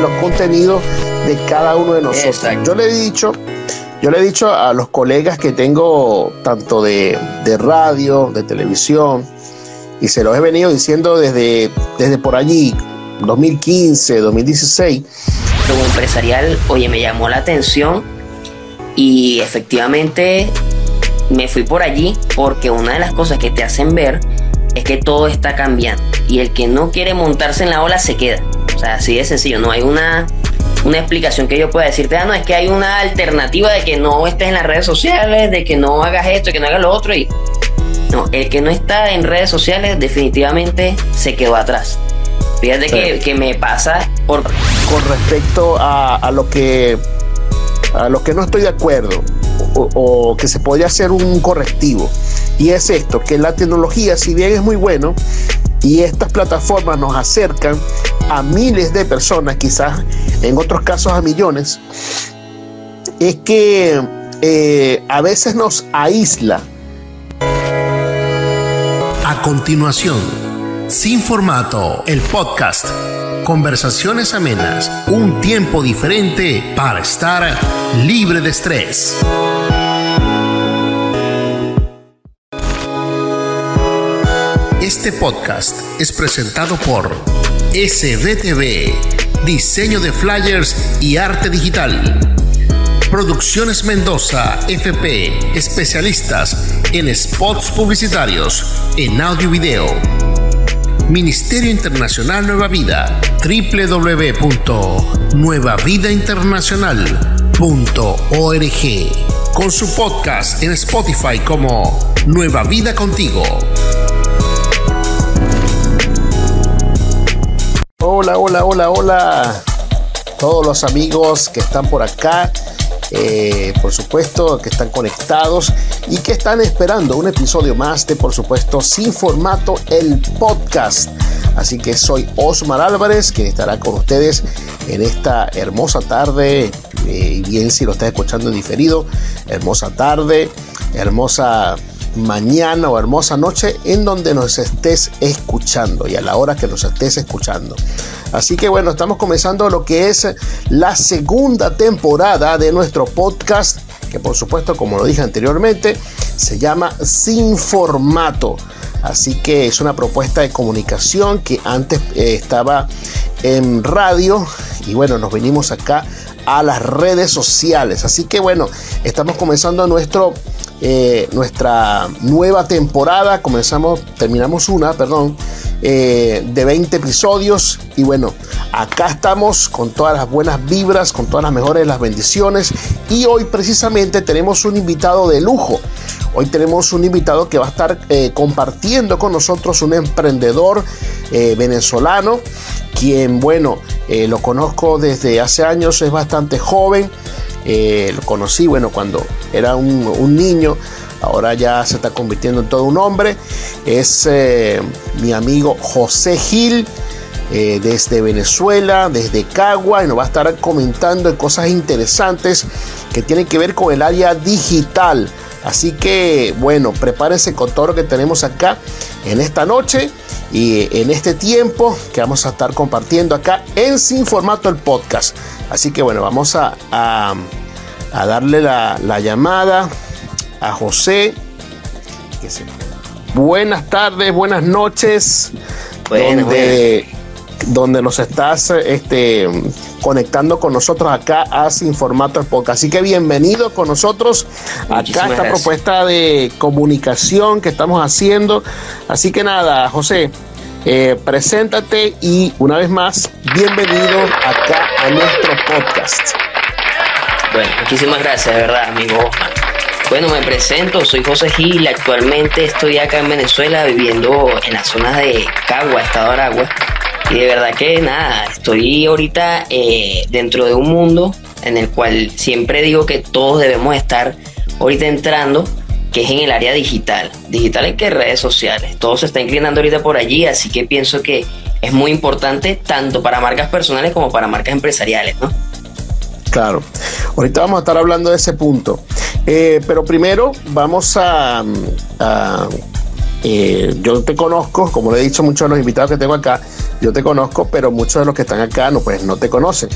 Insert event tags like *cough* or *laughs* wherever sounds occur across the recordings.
los contenidos de cada uno de nosotros. Yo le he dicho, yo le he dicho a los colegas que tengo tanto de, de radio, de televisión, y se los he venido diciendo desde, desde por allí, 2015, 2016. Como empresarial, oye, me llamó la atención y efectivamente me fui por allí porque una de las cosas que te hacen ver es que todo está cambiando y el que no quiere montarse en la ola se queda. O sea, así de sencillo, no hay una, una explicación que yo pueda decirte, ah, no, es que hay una alternativa de que no estés en las redes sociales, de que no hagas esto, que no hagas lo otro y no, el que no está en redes sociales definitivamente se quedó atrás. Fíjate que, me pasa por... Con respecto a, lo que a lo que no estoy de acuerdo o, que se podría hacer un correctivo. Y es esto, que la tecnología, si bien es muy bueno, y estas plataformas nos acercan a miles de personas, quizás en otros casos a millones, es que eh, a veces nos aísla a continuación, Sin Formato, el podcast. Conversaciones amenas, un tiempo diferente para estar libre de estrés. Este podcast es presentado por SBTV, diseño de flyers y arte digital. Producciones Mendoza, FP, especialistas en spots publicitarios, en audio y video. Ministerio Internacional Nueva Vida, www.nuevavidainternacional.org, con su podcast en Spotify como Nueva Vida Contigo. Hola, hola, hola, hola. Todos los amigos que están por acá eh, por supuesto, que están conectados y que están esperando un episodio más de, por supuesto, Sin Formato, el podcast. Así que soy Osmar Álvarez, quien estará con ustedes en esta hermosa tarde, eh, y bien si lo estás escuchando en diferido, hermosa tarde, hermosa mañana o hermosa noche en donde nos estés escuchando y a la hora que nos estés escuchando. Así que bueno, estamos comenzando lo que es la segunda temporada de nuestro podcast, que por supuesto, como lo dije anteriormente, se llama Sin Formato. Así que es una propuesta de comunicación que antes eh, estaba en radio y bueno, nos venimos acá a las redes sociales. Así que bueno, estamos comenzando nuestro eh, nuestra nueva temporada. Comenzamos, terminamos una, perdón, eh, de 20 episodios. Y bueno, acá estamos con todas las buenas vibras, con todas las mejores las bendiciones. Y hoy precisamente tenemos un invitado de lujo. Hoy tenemos un invitado que va a estar eh, compartiendo con nosotros un emprendedor venezolano, quien, bueno, lo conozco desde hace años, es bastante joven. Lo conocí, bueno, cuando era un, niño, ahora ya se está convirtiendo en todo un hombre. Es eh, mi amigo José Gil. Eh, desde Venezuela, desde Cagua, y nos va a estar comentando cosas interesantes que tienen que ver con el área digital. Así que, bueno, prepárense con todo lo que tenemos acá en esta noche y en este tiempo que vamos a estar compartiendo acá en Sin Formato el podcast. Así que, bueno, vamos a a darle la, llamada a José. Buenas tardes, buenas noches. donde, donde nos estás este, conectando con nosotros acá a Sin Formato Podcast. Así que bienvenido con nosotros acá a esta propuesta de comunicación que estamos haciendo. Así que nada, José, eh, preséntate y una vez más, bienvenido acá a nuestro podcast. Bueno, muchísimas gracias, de verdad, amigo Bueno, me presento, soy José Gil, actualmente estoy acá en Venezuela viviendo en la zona de Cagua, Estado de Aragua. Y de verdad que nada, estoy ahorita eh, dentro de un mundo en el cual siempre digo que todos debemos estar ahorita entrando, que es en el área digital. Digital en que redes sociales. Todo se está inclinando ahorita por allí, así que pienso que es muy importante tanto para marcas personales como para marcas empresariales, ¿no? Claro. Ahorita vamos a estar hablando de ese punto. Eh, pero primero vamos a... eh, yo te conozco, como le he dicho a muchos de los invitados que tengo acá, yo te conozco, pero muchos de los que están acá no, pues, no te conocen.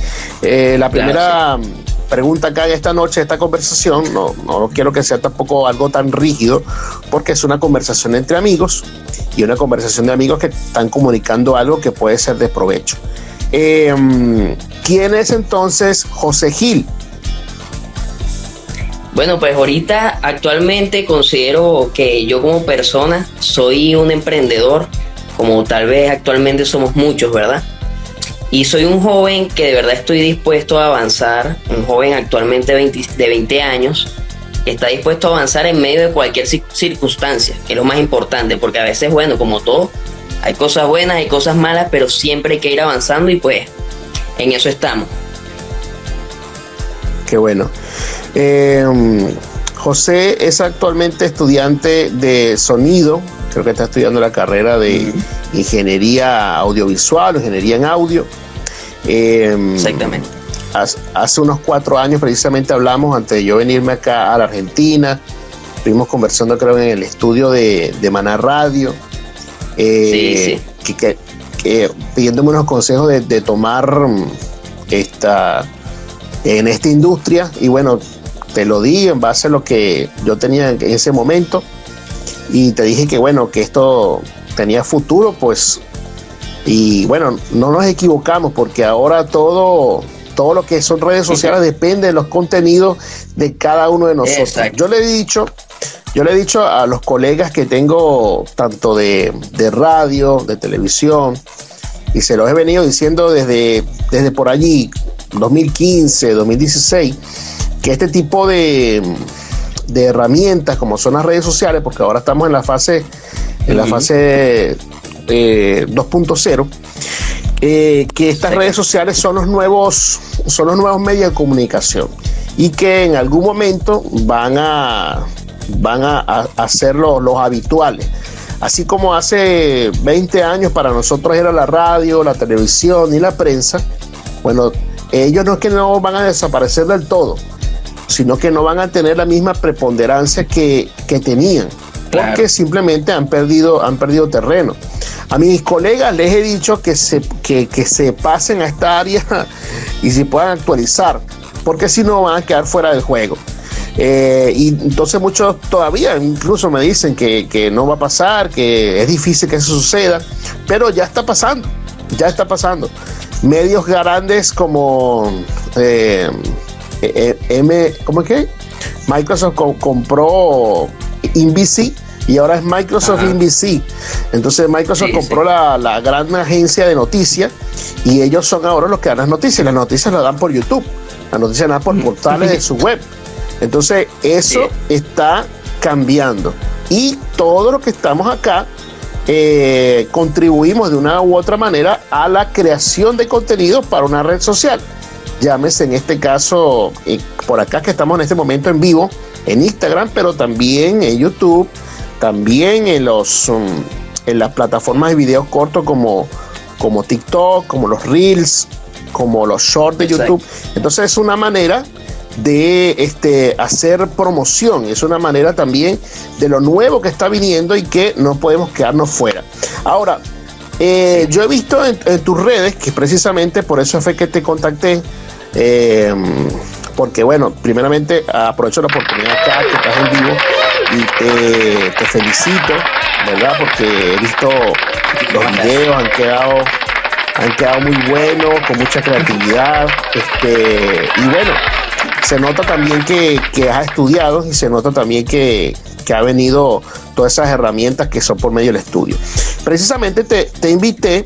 Eh, la primera pregunta acá en esta noche, esta conversación, no, no quiero que sea tampoco algo tan rígido, porque es una conversación entre amigos y una conversación de amigos que están comunicando algo que puede ser de provecho. Em, ¿Quién es entonces José Gil? Bueno, pues ahorita actualmente considero que yo como persona soy un emprendedor, como tal vez actualmente somos muchos, ¿verdad? Y soy un joven que de verdad estoy dispuesto a avanzar, un joven actualmente de 20 años, que está dispuesto a avanzar en medio de cualquier circunstancia, que es lo más importante, porque a veces, bueno, como todo, hay cosas buenas, hay cosas malas, pero siempre hay que ir avanzando y pues en eso estamos. Qué bueno. Em, José es actualmente estudiante de sonido, creo que está estudiando la carrera de ingeniería audiovisual, ingeniería en audio. Em, Exactamente. Hace, unos cuatro años precisamente hablamos antes de yo venirme acá a la Argentina. Estuvimos conversando creo en el estudio de, de Maná Radio. Eh, sí, Que, pidiéndome unos consejos de, tomar mm, esta en esta industria y bueno te lo di en base a lo que yo tenía en ese momento. Y te dije que bueno que esto tenía futuro pues. Y bueno no nos equivocamos porque ahora todo todo lo que son redes sociales depende de los contenidos de cada uno de nosotros. Yo le he dicho, yo le he dicho a los colegas que tengo tanto de, radio, de televisión, y se los he venido diciendo desde, desde por allí, 2015, 2016, que este tipo de, de herramientas como son las redes sociales, porque ahora estamos en la fase, en la fase 2.0, eh, eh, que estas redes sociales son los nuevos, son los nuevos medios de comunicación y que en algún momento van a, van a, a los, habituales. Así como hace 20 años para nosotros era la radio, la televisión y la prensa, bueno, ellos no es que no van a desaparecer del todo, sino que no van a tener la misma preponderancia que, que tenían, porque simplemente han perdido, han perdido terreno. A mis colegas les he dicho que se, que, se pasen a esta área *laughs* y se puedan actualizar, porque si no van a quedar fuera del juego. Eh, y entonces muchos todavía incluso me dicen que, no va a pasar, que es difícil que eso suceda, pero ya está pasando, ya está pasando. Medios grandes como eh, eh, M, ¿cómo es que? Microsoft compró InVC y ahora es Microsoft NBC. Entonces Microsoft compró La, gran agencia de noticias y ellos son ahora los que dan las noticias. Las noticias las dan por YouTube, las noticias las dan por portales de su web. Entonces eso está cambiando y todo lo que estamos acá eh, contribuimos de una u otra manera a la creación de contenido para una red social. Llámese en este caso, eh, por acá que estamos en este momento en vivo, en Instagram, pero también en YouTube, también en, los, um, en las plataformas de video cortos como, como TikTok, como los Reels, como los Shorts de YouTube. Entonces es una manera de este, hacer promoción, es una manera también de lo nuevo que está viniendo y que no podemos quedarnos fuera. Ahora, eh, yo he visto en, tus redes, que precisamente por eso fue que te contacté, eh, porque bueno, primeramente aprovecho la oportunidad acá que estás en vivo y te, felicito, ¿verdad? Porque he visto los videos, han quedado, han quedado muy buenos, con mucha creatividad. Este, y bueno, se nota también que, has estudiado y se nota también que, que ha venido todas esas herramientas que son por medio del estudio. Precisamente te, te invité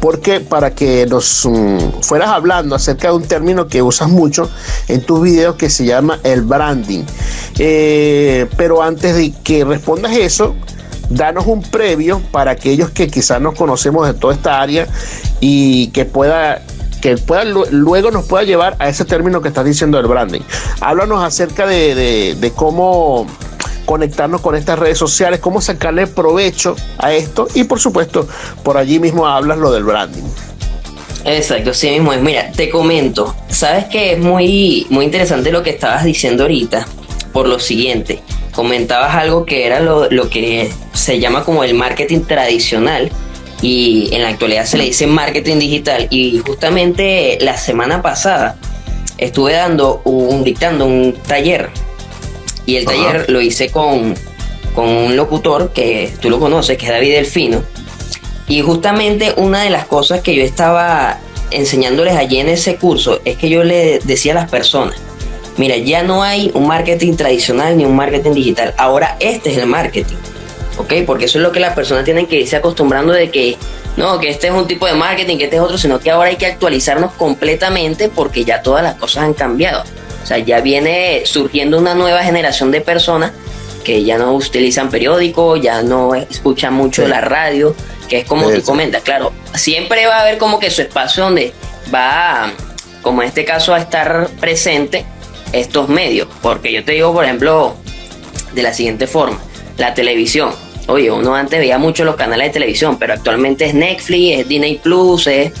porque para que nos mm, fueras hablando acerca de un término que usas mucho en tus videos que se llama el branding. Eh, pero antes de que respondas eso, danos un previo para aquellos que quizás nos conocemos de toda esta área y que pueda que pueda, luego nos pueda llevar a ese término que estás diciendo del branding. Háblanos acerca de, de cómo conectarnos con estas redes sociales, cómo sacarle provecho a esto y por supuesto por allí mismo hablas lo del branding. Exacto, sí mismo es. Mira, te comento, sabes que es muy, muy interesante lo que estabas diciendo ahorita, por lo siguiente, comentabas algo que era lo, lo que se llama como el marketing tradicional, y en la actualidad se le dice marketing digital. Y justamente la semana pasada estuve dando un, dictando un taller y el taller lo hice con, con un locutor que tú lo conoces, que es David Delfino. Y justamente una de las cosas que yo estaba enseñándoles allí en ese curso es que yo le decía a las personas, mira, ya no hay un marketing tradicional ni un marketing digital, ahora este es el marketing, ¿ok? Porque eso es lo que las personas tienen que irse acostumbrando de que, no, que este es un tipo de marketing, que este es otro, sino que ahora hay que actualizarnos completamente porque ya todas las cosas han cambiado. O sea, ya viene surgiendo una nueva generación de personas que ya no utilizan periódicos, ya no escuchan mucho la radio, que es como tú comentas, claro, siempre va a haber como que su espacio donde va, como en este caso, a estar presente estos medios, porque yo te digo, por ejemplo, de la siguiente forma, la televisión. Oye, uno antes veía mucho los canales de televisión, pero actualmente es Netflix, es Disney Plus, es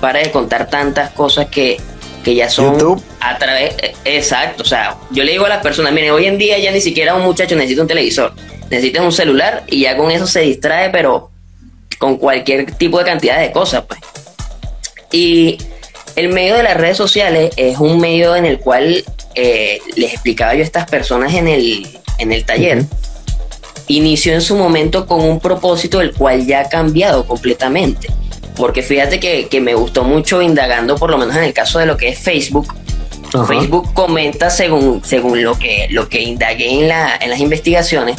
para de contar tantas cosas que, que ya son YouTube. a través. Exacto, o sea, yo le digo a las personas, miren, hoy en día ya ni siquiera un muchacho necesita un televisor, necesita un celular y ya con eso se distrae, pero con cualquier tipo de cantidad de cosas, pues. Y el medio de las redes sociales es un medio en el cual eh, les explicaba yo a estas personas en el, en el taller. Inició en su momento con un propósito el cual ya ha cambiado completamente. Porque fíjate que, me gustó mucho indagando, por lo menos en el caso de lo que es Facebook. Facebook comenta según, según lo, que, lo que indagué en, la, en las investigaciones,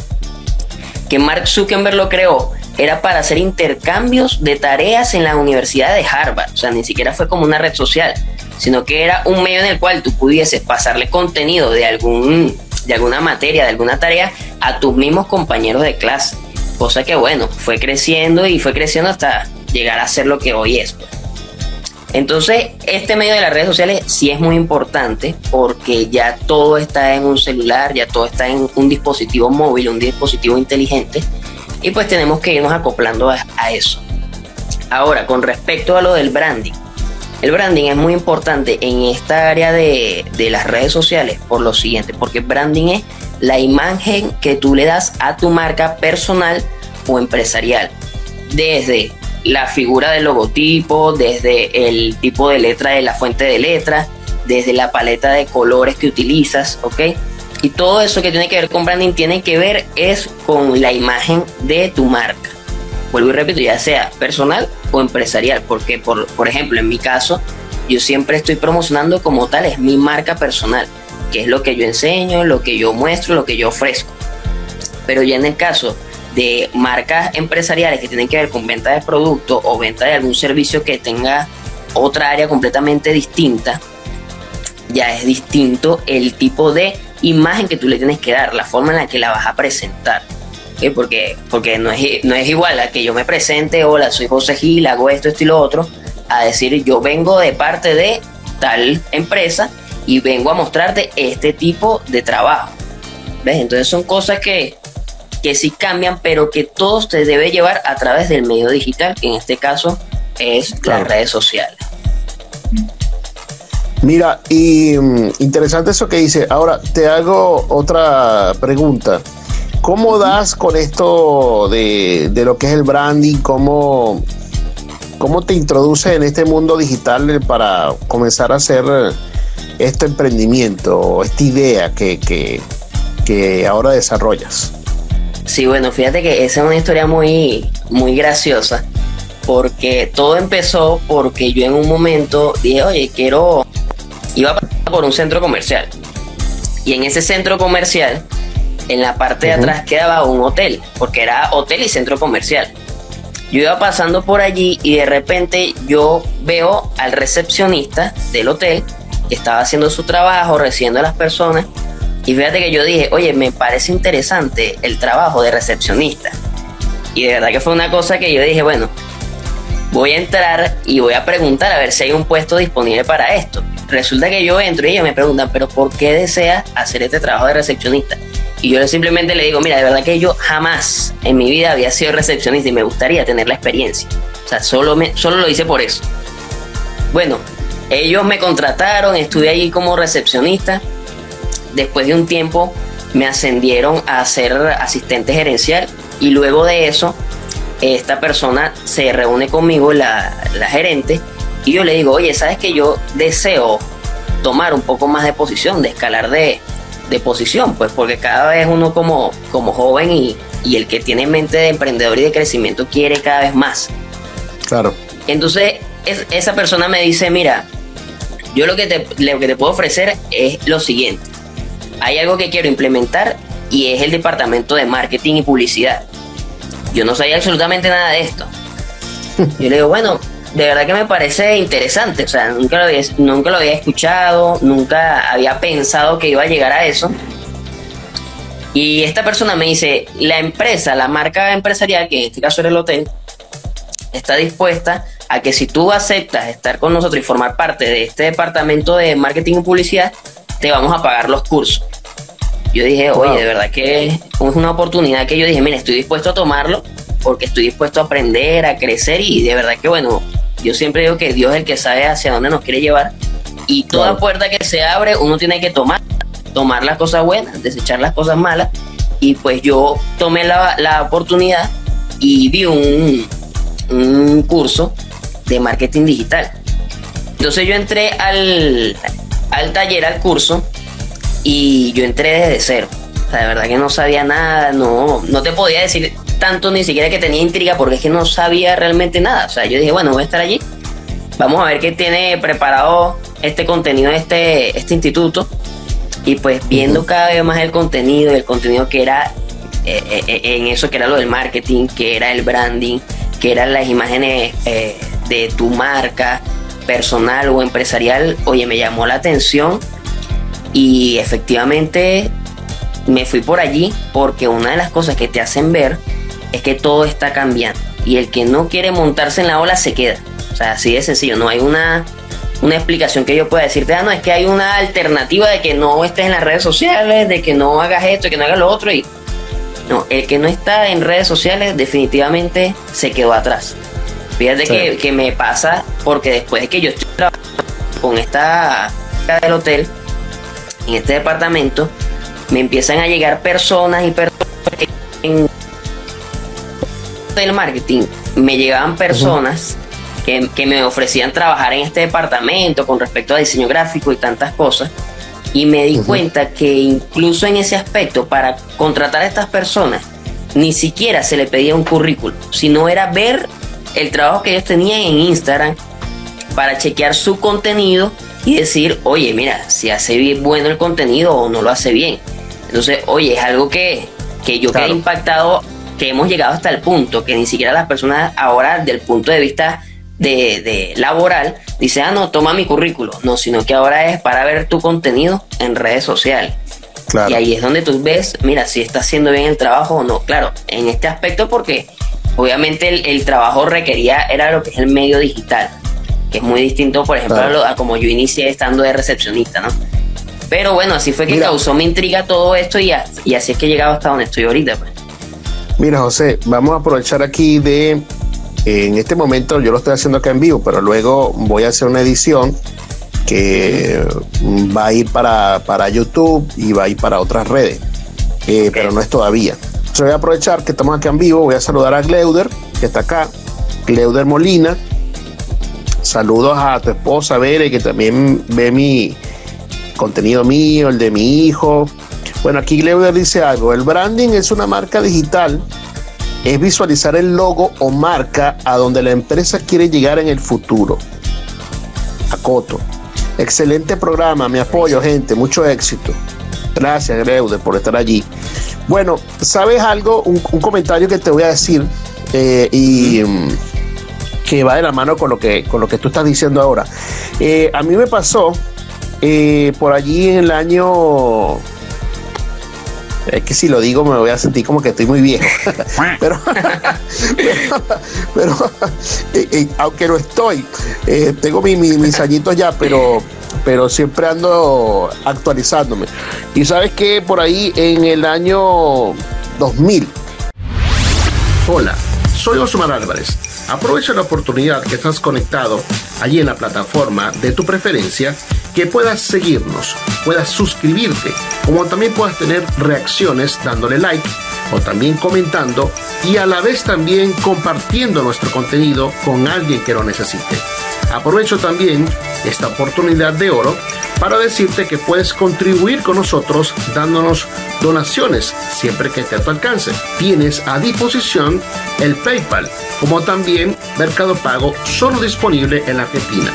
que Mark Zuckerberg lo creó era para hacer intercambios de tareas en la Universidad de Harvard. O sea, ni siquiera fue como una red social, sino que era un medio en el cual tú pudieses pasarle contenido de, algún, de alguna materia, de alguna tarea a tus mismos compañeros de clase. Cosa que, bueno, fue creciendo y fue creciendo hasta llegar a ser lo que hoy es. Entonces, este medio de las redes sociales sí es muy importante porque ya todo está en un celular, ya todo está en un dispositivo móvil, un dispositivo inteligente y pues tenemos que irnos acoplando a, eso. Ahora, con respecto a lo del branding. El branding es muy importante en esta área de, de las redes sociales por lo siguiente, porque branding es la imagen que tú le das a tu marca personal o empresarial. Desde la figura del logotipo, desde el tipo de letra de la fuente de letra, desde la paleta de colores que utilizas, ¿ok? Y todo eso que tiene que ver con branding tiene que ver es con la imagen de tu marca. Vuelvo y repito, ya sea personal o empresarial, porque por, por ejemplo, en mi caso, yo siempre estoy promocionando como tal, es mi marca personal, que es lo que yo enseño, lo que yo muestro, lo que yo ofrezco. Pero ya en el caso de marcas empresariales que tienen que ver con venta de producto o venta de algún servicio que tenga otra área completamente distinta, ya es distinto el tipo de imagen que tú le tienes que dar, la forma en la que la vas a presentar. Porque, porque no, es, no es igual a que yo me presente, hola, soy José Gil, hago esto, esto y lo otro, a decir yo vengo de parte de tal empresa y vengo a mostrarte este tipo de trabajo. ¿Ves? Entonces son cosas que, que sí cambian, pero que todo se debe llevar a través del medio digital, que en este caso es las redes sociales. Mira, y mm, interesante eso que dice. Ahora te hago otra pregunta. ¿Cómo das con esto de, lo que es el branding? ¿Cómo, ¿Cómo te introduces en este mundo digital para comenzar a hacer este emprendimiento, esta idea que, que, que ahora desarrollas? Sí, bueno, fíjate que esa es una historia muy, muy graciosa porque todo empezó porque yo en un momento dije, oye, quiero iba por un centro comercial. Y en ese centro comercial, en la parte de atrás quedaba un hotel, porque era hotel y centro comercial. Yo iba pasando por allí y de repente yo veo al recepcionista del hotel que estaba haciendo su trabajo, recibiendo a las personas. Y fíjate que yo dije, oye, me parece interesante el trabajo de recepcionista. Y de verdad que fue una cosa que yo dije, bueno, voy a entrar y voy a preguntar a ver si hay un puesto disponible para esto resulta que yo entro y ellos me preguntan, pero ¿por qué deseas hacer este trabajo de recepcionista? Y yo simplemente le digo, mira, de verdad que yo jamás en mi vida había sido recepcionista y me gustaría tener la experiencia. O sea, solo, me, solo lo hice por eso. Bueno, ellos me contrataron, estuve allí como recepcionista. Después de un tiempo me ascendieron a ser asistente gerencial y luego de eso esta persona se reúne conmigo, la, la gerente, y yo le digo, oye, ¿sabes que yo deseo tomar un poco más de posición, de escalar de, de posición? Pues porque cada vez uno como, como joven y, y el que tiene mente de emprendedor y de crecimiento quiere cada vez más. Claro. Entonces, es- esa persona me dice, mira, yo lo que, te, lo que te puedo ofrecer es lo siguiente. Hay algo que quiero implementar y es el departamento de marketing y publicidad. Yo no sabía absolutamente nada de esto. *laughs* Yo le digo, bueno, de verdad que me parece interesante. O sea, nunca lo había, nunca lo había escuchado, nunca había pensado que iba a llegar a eso. Y esta persona me dice, la empresa, la marca empresarial, que en este caso era el hotel, está dispuesta a que si tú aceptas estar con nosotros y formar parte de este departamento de marketing y publicidad, te vamos a pagar los cursos. Yo dije, Wow. oye, de verdad que es una oportunidad que yo dije, mira, estoy dispuesto a tomarlo porque estoy dispuesto a aprender, a crecer y de verdad que bueno, yo siempre digo que Dios es el que sabe hacia dónde nos quiere llevar y toda Claro. puerta que se abre uno tiene que tomar, tomar las cosas buenas, desechar las cosas malas y pues yo tomé la, la oportunidad y vi un, un curso de marketing digital. Entonces yo entré al, al taller, al curso, y yo entré desde cero. O sea, de verdad que no sabía nada, no, no te podía decir tanto ni siquiera que tenía intriga porque es que no sabía realmente nada. O sea, yo dije, bueno, voy a estar allí, vamos a ver qué tiene preparado este contenido, este, este instituto. Y pues viendo cada vez más el contenido, el contenido que era eh, eh, en eso que era lo del marketing, que era el branding, que eran las imágenes eh, de tu marca personal o empresarial, oye, me llamó la atención y efectivamente me fui por allí porque una de las cosas que te hacen ver es que todo está cambiando y el que no quiere montarse en la ola se queda. O sea, así de sencillo, no hay una, una explicación que yo pueda decirte, ah, no, es que hay una alternativa de que no estés en las redes sociales, de que no hagas esto, de que no hagas lo otro y no, el que no está en redes sociales definitivamente se quedó atrás. Fíjate Sí. que, que me pasa porque después de que yo estoy trabajando con esta del hotel, en este departamento, me empiezan a llegar personas y personas del marketing me llegaban personas que, que me ofrecían trabajar en este departamento con respecto a diseño gráfico y tantas cosas. Y me di cuenta que incluso en ese aspecto, para contratar a estas personas, ni siquiera se le pedía un currículum, sino era ver el trabajo que ellos tenían en Instagram para chequear su contenido y decir, oye, mira, si hace bien bueno el contenido o no lo hace bien. Entonces, oye, es algo que, que yo Claro. quedé impactado, que hemos llegado hasta el punto que ni siquiera las personas ahora, del punto de vista de, de laboral, dice, ah, no, toma mi currículo. No, sino que ahora es para ver tu contenido en redes sociales. Claro. Y ahí es donde tú ves, mira, si está haciendo bien el trabajo o no. Claro, en este aspecto porque obviamente el, el trabajo requería, era lo que es el medio digital, que es muy distinto, por ejemplo, Claro. a, lo- a como yo inicié estando de recepcionista, ¿no? Pero bueno, así fue que Mira. causó mi intriga todo esto y, y así es que he llegado hasta donde estoy ahorita. Pues. Mira, José, vamos a aprovechar aquí de. En este momento yo lo estoy haciendo acá en vivo, pero luego voy a hacer una edición que va a ir para, para YouTube y va a ir para otras redes, eh, pero no es todavía. Entonces voy a aprovechar que estamos aquí en vivo, voy a saludar a Gleuder, que está acá, Gleuder Molina. Saludos a tu esposa, Bere, que también ve mi contenido mío, el de mi hijo. Bueno, aquí Gleuder dice algo, el branding es una marca digital es visualizar el logo o marca a donde la empresa quiere llegar en el futuro. Acoto. Excelente programa, mi apoyo, gente, mucho éxito. Gracias, Greude, por estar allí. Bueno, ¿sabes algo? Un, un comentario que te voy a decir eh, y mm, que va de la mano con lo que, con lo que tú estás diciendo ahora. Eh, a mí me pasó eh, por allí en el año es que si lo digo me voy a sentir como que estoy muy viejo. *laughs* pero, pero, pero, eh, eh, aunque no estoy, eh, tengo mi- mi- mis añitos ya, pero, pero siempre ando actualizándome. Y sabes que por ahí en el año 2000. Hola, soy Osmar Álvarez. Aprovecha la oportunidad que estás conectado allí en la plataforma de tu preferencia, que puedas seguirnos, puedas suscribirte, como también puedas tener reacciones dándole like o también comentando y a la vez también compartiendo nuestro contenido con alguien que lo necesite. Aprovecho también esta oportunidad de oro para decirte que puedes contribuir con nosotros dándonos donaciones siempre que esté a tu alcance. Tienes a disposición el PayPal, como también Mercado Pago, solo disponible en Argentina.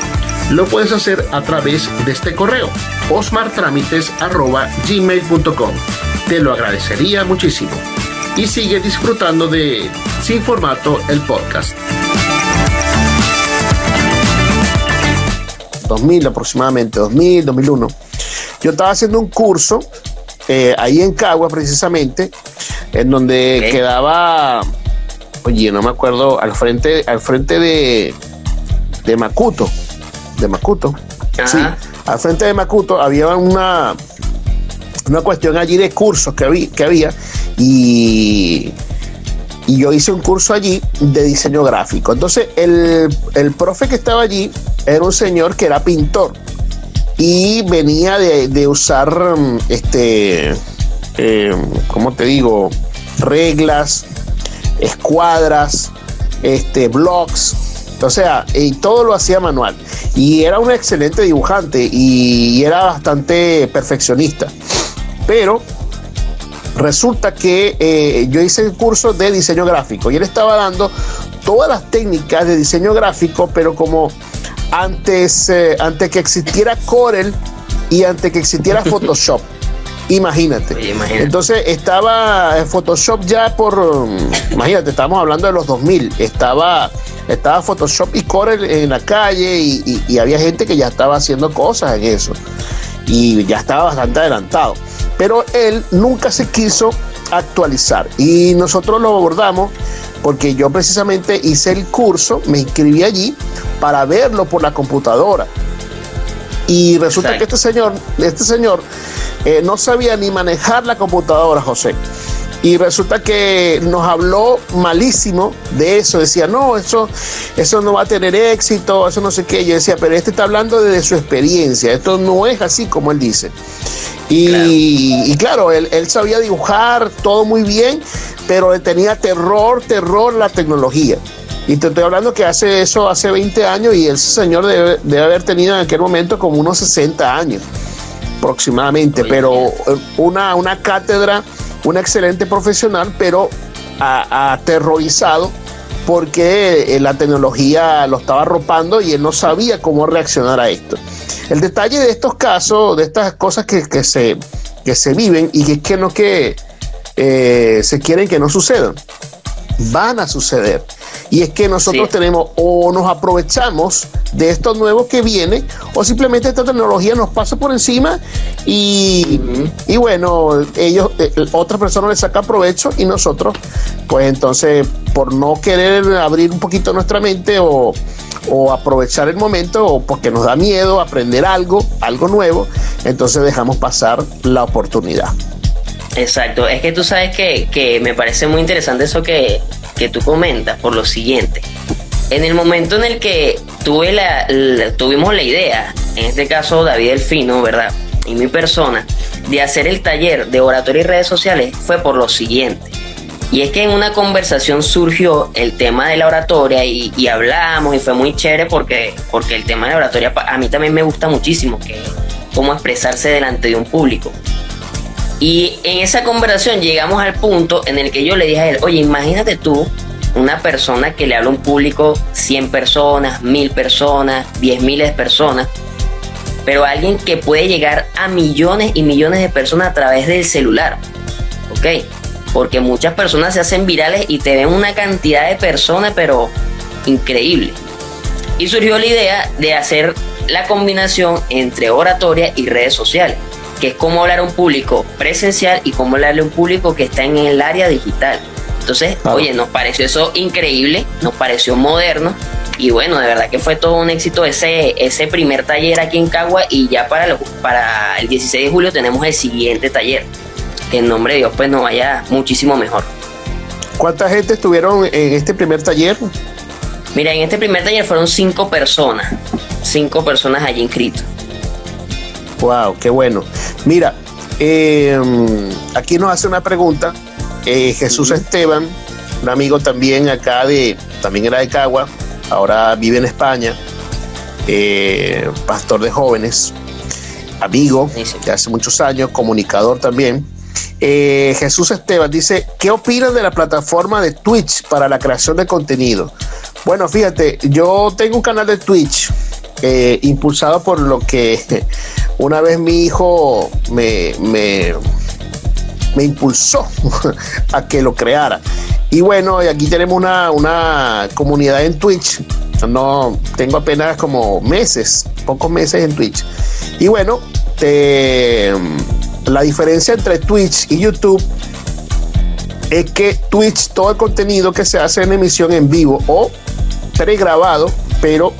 Lo puedes hacer a través de este correo, osmartramites.gmail.com. Te lo agradecería muchísimo. Y sigue disfrutando de Sin Formato, el podcast. 2000 aproximadamente, 2000, 2001. Yo estaba haciendo un curso eh, ahí en Cagua precisamente, en donde quedaba, oye, no me acuerdo, al frente, al frente de, de Macuto, de Macuto. Sí, al frente de Macuto había una, una cuestión allí de cursos que había, que había y y yo hice un curso allí de diseño gráfico. Entonces, el, el profe que estaba allí era un señor que era pintor y venía de, usar, este, eh, ¿cómo te digo? Reglas, escuadras, este, blogs. O sea, y todo lo hacía manual. Y era un excelente dibujante y era bastante perfeccionista. Pero Resulta que eh, yo hice el curso de diseño gráfico y él estaba dando todas las técnicas de diseño gráfico, pero como antes, eh, antes que existiera Corel y antes que existiera *laughs* Photoshop. Imagínate. Entonces estaba Photoshop ya por, imagínate, estamos hablando de los 2000, estaba, estaba Photoshop y Corel en la calle y, y había gente que ya estaba haciendo cosas en eso. Y ya estaba bastante adelantado. Pero él nunca se quiso actualizar. Y nosotros lo abordamos porque yo precisamente hice el curso, me inscribí allí para verlo por la computadora. Y resulta que este señor, este señor eh, no sabía ni manejar la computadora, José. Y resulta que nos habló malísimo de eso. Decía, no, eso, eso no va a tener éxito, eso no sé qué. Yo decía, pero este está hablando de su experiencia. Esto no es así como él dice. Y claro, él, sabía dibujar todo muy bien, pero él tenía terror, terror la tecnología. Y te estoy hablando que hace eso hace 20 años y ese señor debe, haber tenido en aquel momento como unos 60 años aproximadamente, pero eh, una, una cátedra, un excelente profesional, pero aterrorizado porque eh, la tecnología lo estaba arropando y él no sabía cómo reaccionar a esto. El detalle de estos casos, de estas cosas que, se, que se viven y que, que no que eh, se quieren que no sucedan, van a suceder. Y es que nosotros tenemos o nos aprovechamos de esto nuevo que viene o simplemente esta tecnología nos pasa por encima y, y bueno, ellos, eh, otra persona le saca provecho y nosotros, pues entonces, por no querer abrir un poquito nuestra mente o, o aprovechar el momento o porque nos da miedo aprender algo, algo nuevo, entonces dejamos pasar la oportunidad. Exacto, es que tú sabes que, me parece muy interesante eso que, tú comentas por lo siguiente. En el momento en el que tuve la, tuvimos la idea, en este caso David Delfino, ¿verdad? Y mi persona, de hacer el taller de oratoria y redes sociales fue por lo siguiente. Y es que en una conversación surgió el tema de la oratoria y, hablamos y fue muy chévere porque, porque el tema de la oratoria a mí también me gusta muchísimo, que cómo expresarse delante de un público. Y en esa conversación llegamos al punto en el que yo le dije a él, oye, imagínate tú una persona que le habla a un público 100 personas, 1000 personas, 10 miles de personas, pero alguien que puede llegar a millones y millones de personas a través del celular. ¿Ok? Porque muchas personas se hacen virales y te ven una cantidad de personas, pero increíble. Y surgió la idea de hacer la combinación entre oratoria y redes sociales que es cómo hablar a un público presencial y cómo hablarle a un público que está en el área digital. Entonces, oye, nos pareció eso increíble, nos pareció moderno y bueno, de verdad que fue todo un éxito ese, ese primer taller aquí en Cagua y ya para, el, para el 16 de julio tenemos el siguiente taller. Que en nombre de Dios pues nos vaya muchísimo mejor. ¿Cuánta gente estuvieron en este primer taller? Mira, en este primer taller fueron cinco personas, cinco personas allí inscritos. Wow, qué bueno. Mira, em, aquí nos hace una pregunta eh, Jesús Esteban, un amigo también acá de, también era de Cagua, ahora vive en España, eh, pastor de jóvenes, amigo de hace muchos años, comunicador también. Eh, Jesús Esteban dice, ¿qué opinan de la plataforma de Twitch para la creación de contenido? Bueno, fíjate, yo tengo un canal de Twitch eh, impulsado por lo que *laughs* una vez mi hijo me, me, impulsó *laughs* a que lo creara. Y bueno, aquí tenemos una, una comunidad en Twitch. No tengo apenas como meses, pocos meses en Twitch. Y bueno, la diferencia entre Twitch y YouTube es que Twitch, todo el contenido que se hace en emisión en vivo o pregrabado, pero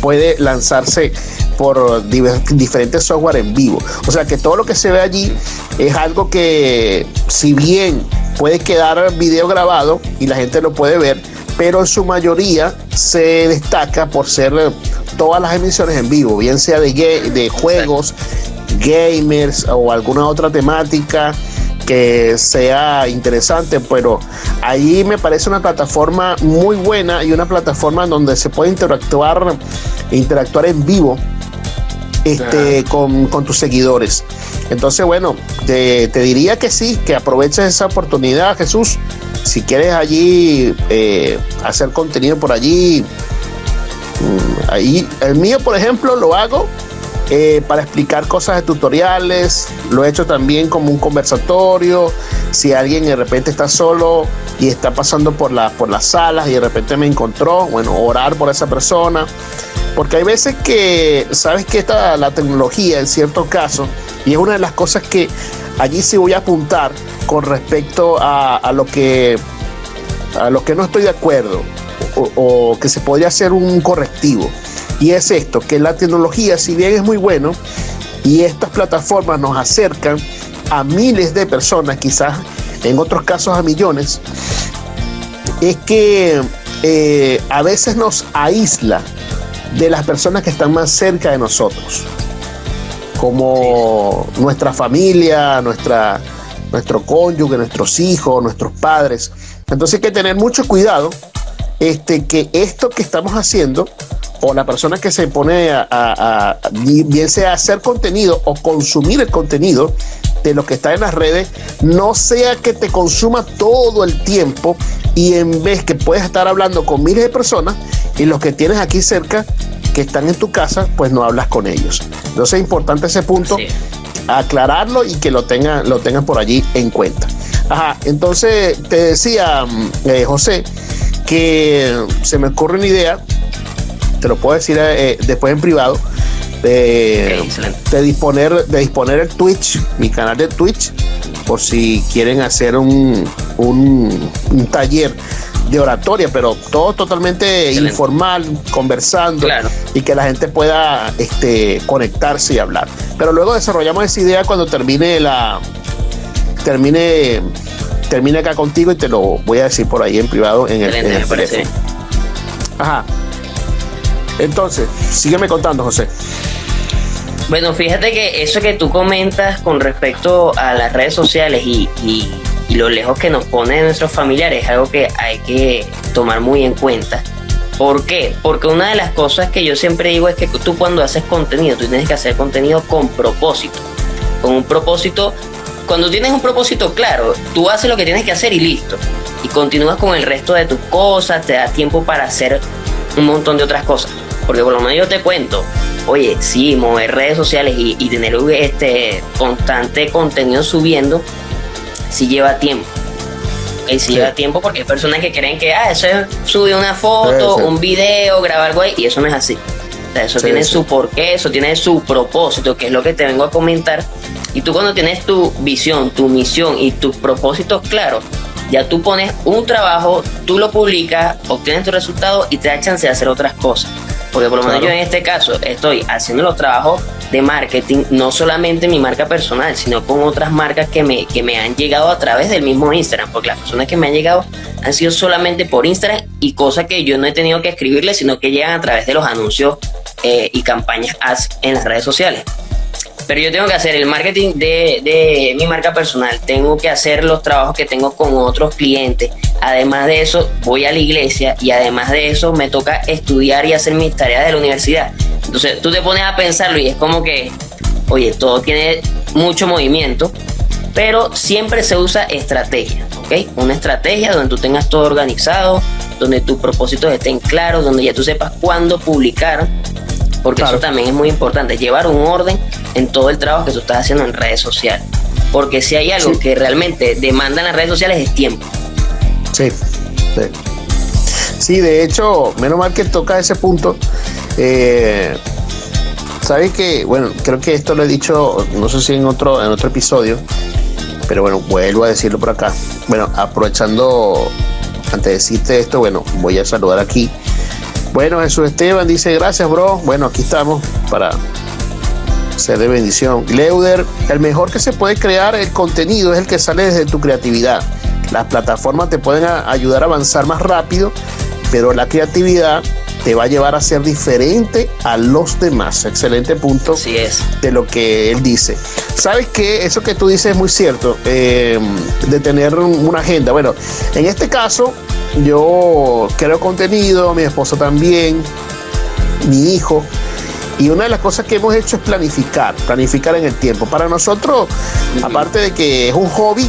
puede lanzarse por diferentes software en vivo. O sea que todo lo que se ve allí es algo que, si bien puede quedar video grabado y la gente lo puede ver, pero en su mayoría se destaca por ser todas las emisiones en vivo, bien sea de, de juegos, gamers o alguna otra temática que sea interesante, pero ahí me parece una plataforma muy buena y una plataforma donde se puede interactuar, interactuar en vivo este, con, tus seguidores. Entonces, bueno, te, diría que sí, que aproveches esa oportunidad, Jesús. Si quieres allí eh, hacer contenido por allí, mm, ahí, el mío, por ejemplo, lo hago eh, para explicar cosas de tutoriales. Lo he hecho también como un conversatorio. Si alguien de repente está solo y está pasando por, la, por las salas y de repente me encontró, bueno, orar por esa persona. Porque hay veces que, sabes que está la tecnología en cierto caso, y es una de las cosas que allí sí voy a apuntar con respecto a, lo que a lo que no estoy de acuerdo o, que se podría hacer un correctivo. Y es esto, que la tecnología, si bien es muy bueno, y estas plataformas nos acercan a miles de personas, quizás en otros casos a millones, es que eh, a veces nos aísla de las personas que están más cerca de nosotros, como nuestra familia, nuestra, nuestro cónyuge, nuestros hijos, nuestros padres. Entonces hay que tener mucho cuidado este, que esto que estamos haciendo o la persona que se pone a, bien sea hacer contenido o consumir el contenido de lo que está en las redes, no sea que te consuma todo el tiempo y en vez que puedes estar hablando con miles de personas y los que tienes aquí cerca que están en tu casa, pues no hablas con ellos. Entonces es importante ese punto, aclararlo y que lo tengan, lo tengan por allí en cuenta. Ajá, entonces te decía, mm, eh, José, que se me ocurre una idea, te lo puedo decir eh, después en privado, de, disponer, de disponer el Twitch, mi canal de Twitch, por si quieren hacer un, un, un taller de oratoria, pero todo totalmente informal, conversando y que la gente pueda este, conectarse y hablar. Pero luego desarrollamos esa idea cuando termine la termine termine acá contigo y te lo voy a decir por ahí en privado en el, en teléfono. Ajá. Entonces, sígueme contando, José. Bueno, fíjate que eso que tú comentas con respecto a las redes sociales y y lo lejos que nos pone nuestros familiares es algo que hay que tomar muy en cuenta. ¿Por qué? Porque una de las cosas que yo siempre digo es que tú cuando haces contenido, tú tienes que hacer contenido con propósito. Con un propósito, cuando tienes un propósito claro, tú haces lo que tienes que hacer y listo. Y continúas con el resto de tus cosas, te da tiempo para hacer un montón de otras cosas. Porque por lo menos yo te cuento, oye, sí, mover redes sociales y, y tener este constante contenido subiendo si lleva tiempo. y si lleva tiempo porque hay personas que creen que, ah, eso es subir una foto, un video, grabar algo ahí, y eso no es así. Eso tiene su porqué, eso tiene su propósito, que es lo que te vengo a comentar. Y tú cuando tienes tu visión, tu misión y tus propósitos claros, ya tú pones un trabajo, tú lo publicas, obtienes tu resultado y te da chance de hacer otras cosas. Porque por lo menos yo en este caso estoy haciendo los trabajos de marketing, no solamente mi marca personal, sino con otras marcas que me, que me han llegado a través del mismo Instagram, porque las personas que me han llegado han sido solamente por Instagram y cosas que yo no he tenido que escribirles, sino que llegan a través de los anuncios eh, y campañas en las redes sociales. pero yo tengo que hacer el marketing de, de, mi marca personal, tengo que hacer los trabajos que tengo con otros clientes. Además de eso, voy a la iglesia y además de eso me toca estudiar y hacer mis tareas de la universidad. Entonces tú te pones a pensarlo y es como que, oye, todo tiene mucho movimiento, pero siempre se usa estrategia, ¿ok? Una estrategia donde tú tengas todo organizado, donde tus propósitos estén claros, donde ya tú sepas cuándo publicar, porque eso también es muy importante, llevar un orden en todo el trabajo que tú estás haciendo en redes sociales. Porque si hay algo que realmente demanda en las redes sociales es tiempo. Sí, sí. Sí, de hecho, menos mal que toca ese punto. Eh, Sabes que, bueno, creo que esto lo he dicho, no sé si en otro, en otro episodio, pero bueno, vuelvo a decirlo por acá. Bueno, aprovechando, antes de decirte esto, bueno, voy a saludar aquí bueno, Jesús Esteban dice, gracias, bro. Bueno, aquí estamos para ser de bendición. Leuder, el mejor que se puede crear el contenido es el que sale desde tu creatividad. Las plataformas te pueden ayudar a avanzar más rápido, pero la creatividad te va a llevar a ser diferente a los demás. Excelente punto es. de lo que él dice. ¿Sabes qué? Eso que tú dices es muy cierto, eh, de tener una agenda. Bueno, en este caso, yo creo contenido, mi esposo también, mi hijo. Y una de las cosas que hemos hecho es planificar, planificar en el tiempo. Para nosotros, aparte de que es un hobby,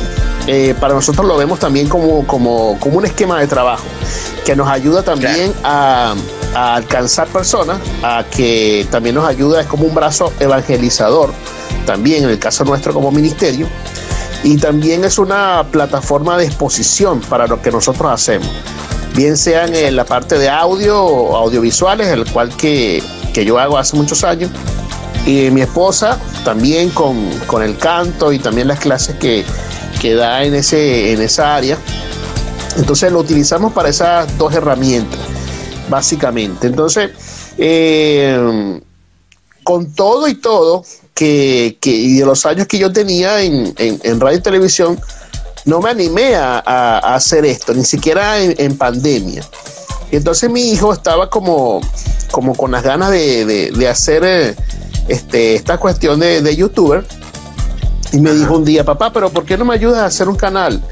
eh, para nosotros lo vemos también como, como, como, un esquema de trabajo que nos ayuda también a, a, alcanzar personas, a que también nos ayuda, es como un brazo evangelizador, también en el caso nuestro como ministerio, y también es una plataforma de exposición para lo que nosotros hacemos, bien sean en la parte de audio o audiovisuales, el cual que, que yo hago hace muchos años, y mi esposa también con, con el canto y también las clases que, que da en, ese, en esa área. Entonces lo utilizamos para esas dos herramientas, básicamente. Entonces, eh, con todo y todo, que, y de los años que yo tenía en, radio y televisión, no me animé a, hacer esto, ni siquiera en, pandemia. Entonces mi hijo estaba como, como con las ganas de, hacer eh, este, esta cuestión de, de youtuber. Y me dijo un día, papá, pero ¿por qué no me ayudas a hacer un canal?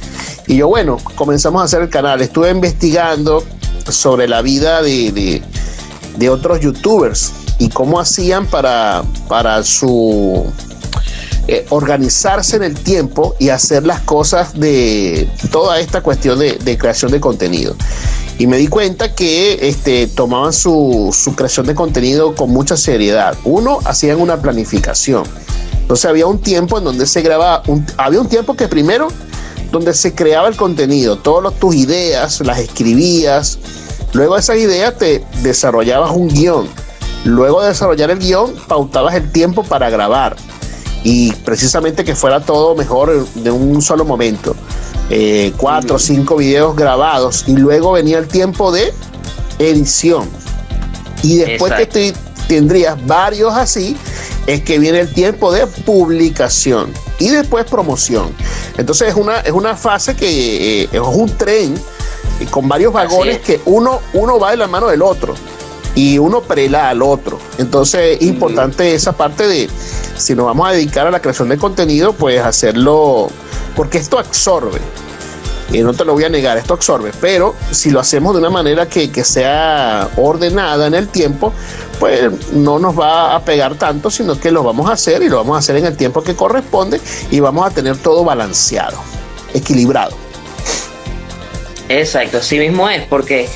Y yo, bueno, comenzamos a hacer el canal. Estuve investigando sobre la vida de, de otros youtubers y cómo hacían para, para su eh, organizarse en el tiempo y hacer las cosas de toda esta cuestión de, creación de contenido. Y me di cuenta que este, tomaban su, su, creación de contenido con mucha seriedad. Uno, hacían una planificación. Entonces había un tiempo en donde se grababa, había un tiempo que primero, donde se creaba el contenido, todas tus ideas las escribías, luego de esas ideas te desarrollabas un guion. Luego de desarrollar el guion, pautabas el tiempo para grabar y precisamente que fuera todo mejor de un solo momento. Eh, cuatro o cinco videos grabados y luego venía el tiempo de edición. Y después que tendrías varios así, es que viene el tiempo de publicación y después promoción. Entonces es una, es una fase que eh, es un tren con varios vagones que uno, uno va de la mano del otro y uno prela al otro. Entonces es importante esa parte de, si nos vamos a dedicar a la creación de contenido, pues hacerlo, porque esto absorbe. Y no te lo voy a negar, esto absorbe, pero si lo hacemos de una manera que, que sea ordenada en el tiempo, pues no nos va a pegar tanto, sino que lo vamos a hacer y lo vamos a hacer en el tiempo que corresponde y vamos a tener todo balanceado, equilibrado. Exacto, así mismo es, porque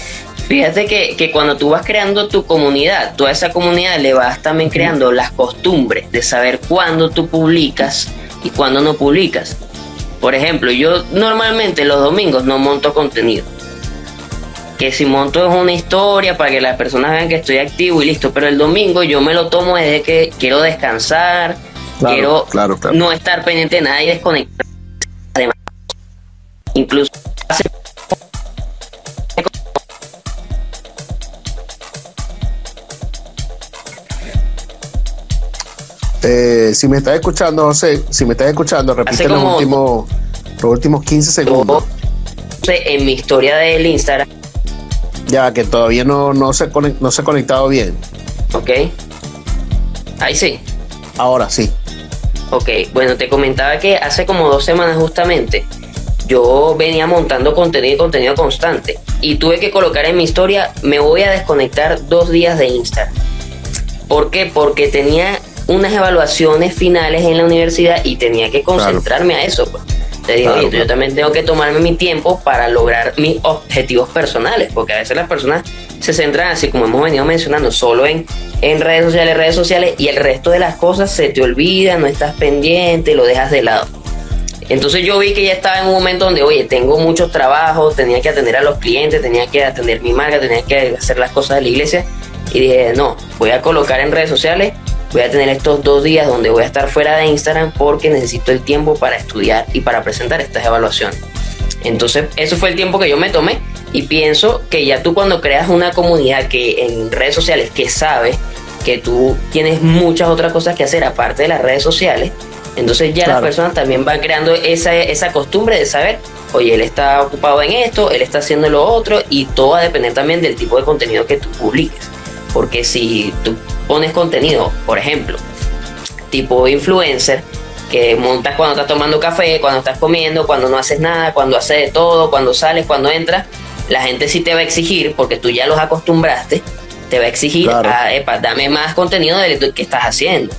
Fíjate que, cuando tú vas creando tu comunidad, toda esa comunidad le vas también creando las costumbres de saber cuándo tú publicas y cuándo no publicas. Por ejemplo, yo normalmente los domingos no monto contenido. Que si monto es una historia para que las personas vean que estoy activo y listo. Pero el domingo yo me lo tomo desde que quiero descansar, quiero no estar pendiente de nada y desconectar. Además, incluso hace Eh, si me estás escuchando, José, si me estás escuchando, repite los últimos, los últimos 15 segundos. En mi historia del Instagram. Ya, que todavía no, no, se, no se ha conectado bien. Ok. Ahí sí. Ahora sí. Ok, bueno, te comentaba que hace como dos semanas justamente yo venía montando contenido y contenido constante y tuve que colocar en mi historia, me voy a desconectar dos días de Instagram. ¿Por qué? Porque tenía unas evaluaciones finales en la universidad y tenía que concentrarme a eso. Pues. Te digo, yo también tengo que tomarme mi tiempo para lograr mis objetivos personales, porque a veces las personas se centran, así como hemos venido mencionando, solo en, en redes sociales, redes sociales, y el resto de las cosas se te olvida, no estás pendiente, lo dejas de lado. Entonces yo vi que ya estaba en un momento donde, oye, tengo muchos trabajos, tenía que atender a los clientes, tenía que atender mi marca, tenía que hacer las cosas de la iglesia. Y dije, no, voy a colocar en redes sociales voy a tener estos dos días donde voy a estar fuera de Instagram porque necesito el tiempo para estudiar y para presentar estas evaluaciones. Entonces, eso fue el tiempo que yo me tomé y pienso que ya tú cuando creas una comunidad que en redes sociales que sabe que tú tienes muchas otras cosas que hacer aparte de las redes sociales, entonces ya las personas también van creando esa, esa costumbre de saber, oye, él está ocupado en esto, él está haciendo lo otro y todo va a depender también del tipo de contenido que tú publiques. Porque si tú pones contenido, por ejemplo, tipo influencer, que montas cuando estás tomando café, cuando estás comiendo, cuando no haces nada, cuando haces de todo, cuando sales, cuando entras, la gente sí te va a exigir, porque tú ya los acostumbraste, te va a exigir, a, epa, dame más contenido de lo que estás haciendo.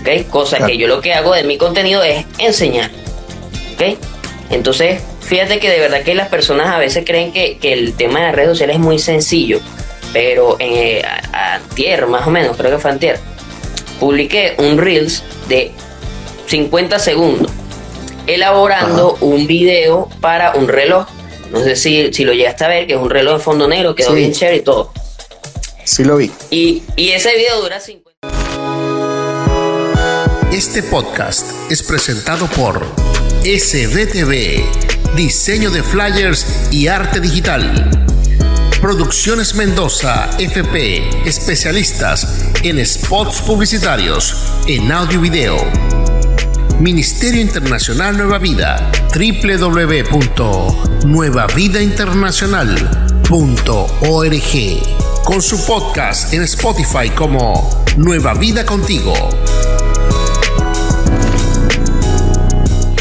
¿Ok? Cosa que yo lo que hago de mi contenido es enseñar. ¿Ok? Entonces, fíjate que de verdad que las personas a veces creen que, que el tema de las redes sociales es muy sencillo pero en eh, antier, más o menos, creo que fue antier, publiqué un Reels de 50 segundos elaborando un video para un reloj. No sé si, si lo llegaste a ver, que es un reloj de fondo negro, quedó bien chévere y todo. Sí lo vi. Y, y ese video dura 50 Este podcast es presentado por SBTV, diseño de flyers y arte digital. Producciones Mendoza, FP, especialistas en spots publicitarios, en audio y video. Ministerio Internacional Nueva Vida, www.nuevavidainternacional.org, con su podcast en Spotify como Nueva Vida Contigo.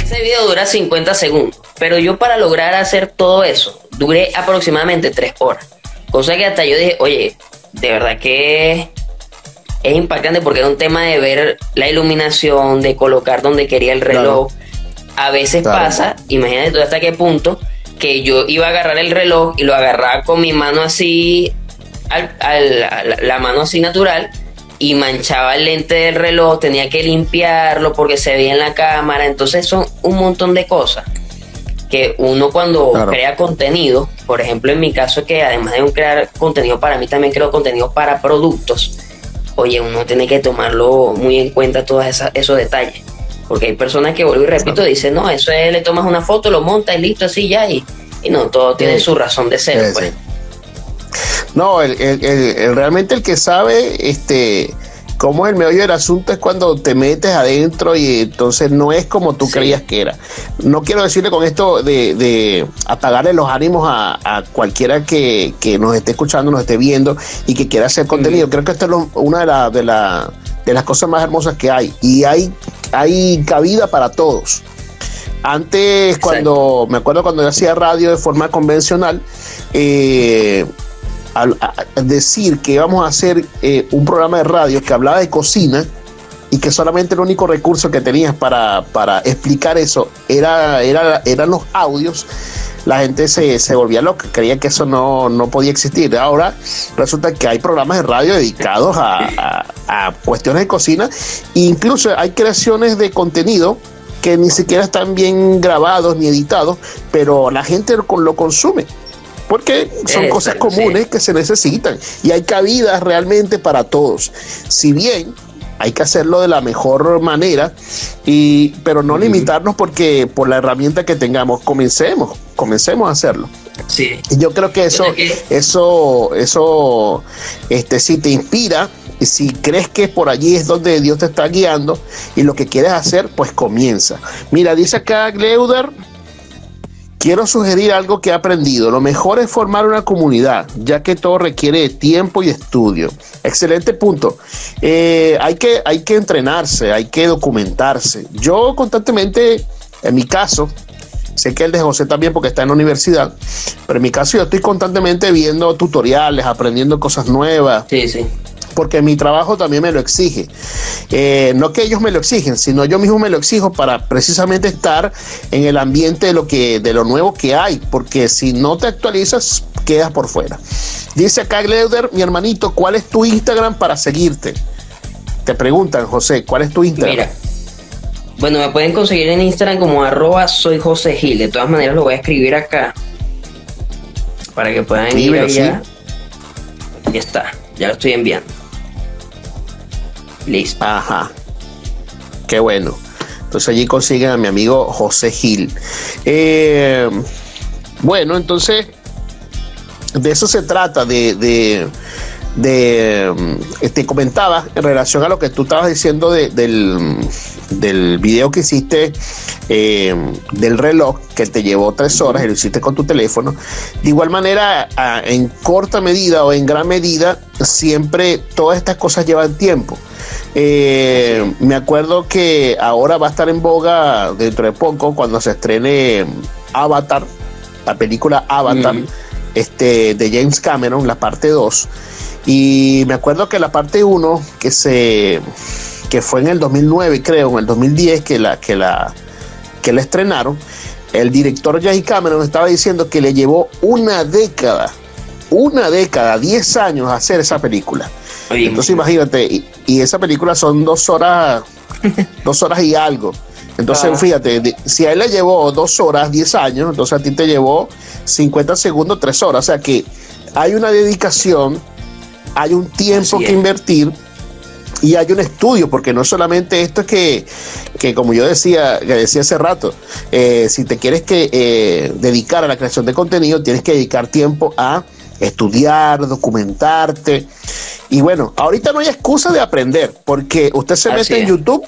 Ese video dura 50 segundos, pero yo para lograr hacer todo eso, duré aproximadamente 3 horas. Cosa que hasta yo dije, oye, de verdad que es impactante porque era un tema de ver la iluminación, de colocar donde quería el reloj. A veces pasa, imagínate tú hasta qué punto, que yo iba a agarrar el reloj y lo agarraba con mi mano así, al, la mano así natural, y manchaba el lente del reloj, tenía que limpiarlo porque se veía en la cámara. Entonces son un montón de cosas que uno cuando crea contenido, por ejemplo en mi caso que además de un crear contenido para mí también creo contenido para productos, oye, uno tiene que tomarlo muy en cuenta todos esos detalles. Porque hay personas que, vuelvo y repito, dicen, no, eso es, le tomas una foto, lo montas y listo, así ya, y, y no, todo tiene su razón de ser. pues. No, el, realmente el que sabe, este, como el meollo del asunto es cuando te metes adentro y entonces no es como tú creías que era. No quiero decirle con esto de, apagarle los ánimos a, cualquiera que, nos esté escuchando, nos esté viendo y que quiera hacer contenido. Creo que esto es una de, de, las cosas más hermosas que hay y hay, hay cabida para todos. Antes, cuando me acuerdo cuando yo hacía radio de forma convencional, eh, al, decir que íbamos a hacer eh, un programa de radio que hablaba de cocina y que solamente el único recurso que tenías para, explicar eso era, era, eran los audios, la gente se, volvía loca, creía que eso no, podía existir. Ahora resulta que hay programas de radio dedicados a, cuestiones de cocina incluso hay creaciones de contenido que ni siquiera están bien grabados ni editados, pero la gente lo consume porque son cosas comunes que se necesitan y hay cabida realmente para todos. Si bien hay que hacerlo de la mejor manera, y, pero no limitarnos porque por la herramienta que tengamos, comencemos, comencemos a hacerlo. Sí. Y yo creo que eso, eso, eso, este, si te inspira, y si crees que por allí es donde Dios te está guiando y lo que quieres hacer, pues comienza. Mira, dice acá Gleuder Quiero sugerir algo que he aprendido. Lo mejor es formar una comunidad, ya que todo requiere de tiempo y estudio. Excelente punto. Eh, hay, que, hay que entrenarse, hay que documentarse. Yo constantemente, en mi caso, sé que el de José también porque está en la universidad, pero en mi caso yo estoy constantemente viendo tutoriales, aprendiendo cosas nuevas. Sí, sí porque mi trabajo también me lo exige. Eh, no que ellos me lo exigen, sino yo mismo me lo exijo para precisamente estar en el ambiente de lo, que, de lo nuevo que hay, porque si no te actualizas, quedas por fuera. Dice acá Gleuder, mi hermanito, ¿cuál es tu Instagram para seguirte? Te preguntan, José, ¿cuál es tu Instagram? Mira. Bueno, me pueden conseguir en Instagram como arroba soy José Gil. De todas maneras lo voy a escribir acá para que puedan ir allá. Ya está, ya lo estoy enviando. Listo. Ajá. Qué bueno. Entonces allí consiguen a mi amigo José Gil. Eh, bueno, entonces de eso se trata, de, de, de te este, comentaba en relación a lo que tú estabas diciendo del, del video que hiciste eh, del reloj que te llevó tres horas y lo hiciste con tu teléfono. De igual manera, en corta medida o en gran medida, siempre todas estas cosas llevan tiempo. Eh, me acuerdo que ahora va a estar en boga dentro de poco cuando se estrene Avatar, la película Avatar, este, de James Cameron, la parte 2. Y me acuerdo que la parte 1, que se que fue en el 2009, creo, en el 2010 que la, que la, que la estrenaron, el director James Cameron estaba diciendo que le llevó una década, una década, 10 años hacer esa película. Entonces imagínate, y, esa película son dos horas, *laughs* dos horas y algo. Entonces, ah. fíjate, si a él le llevó dos horas, 10 años, entonces a ti te llevó 50 segundos, tres horas. O sea que hay una dedicación, hay un tiempo que invertir y hay un estudio, porque no solamente esto es que, que como yo decía, que decía hace rato, eh, si te quieres que, eh, dedicar a la creación de contenido, tienes que dedicar tiempo a estudiar, documentarte. Y bueno, ahorita no hay excusa de aprender, porque usted se mete en YouTube,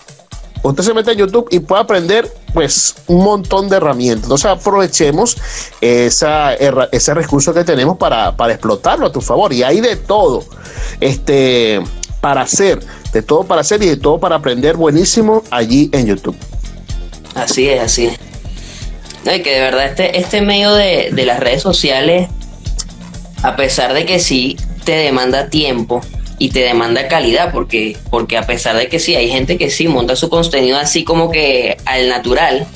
usted se mete en YouTube y puede aprender pues un montón de herramientas. Entonces aprovechemos esa, ese recurso que tenemos para, para explotarlo a tu favor. Y hay de todo. Este, para hacer, de todo para hacer y de todo para aprender buenísimo allí en YouTube. Así es, así es. que de verdad este, este medio de, de las redes sociales, a pesar de que sí te demanda tiempo, y te demanda calidad porque porque a pesar de que sí hay gente que sí monta su contenido así como que al natural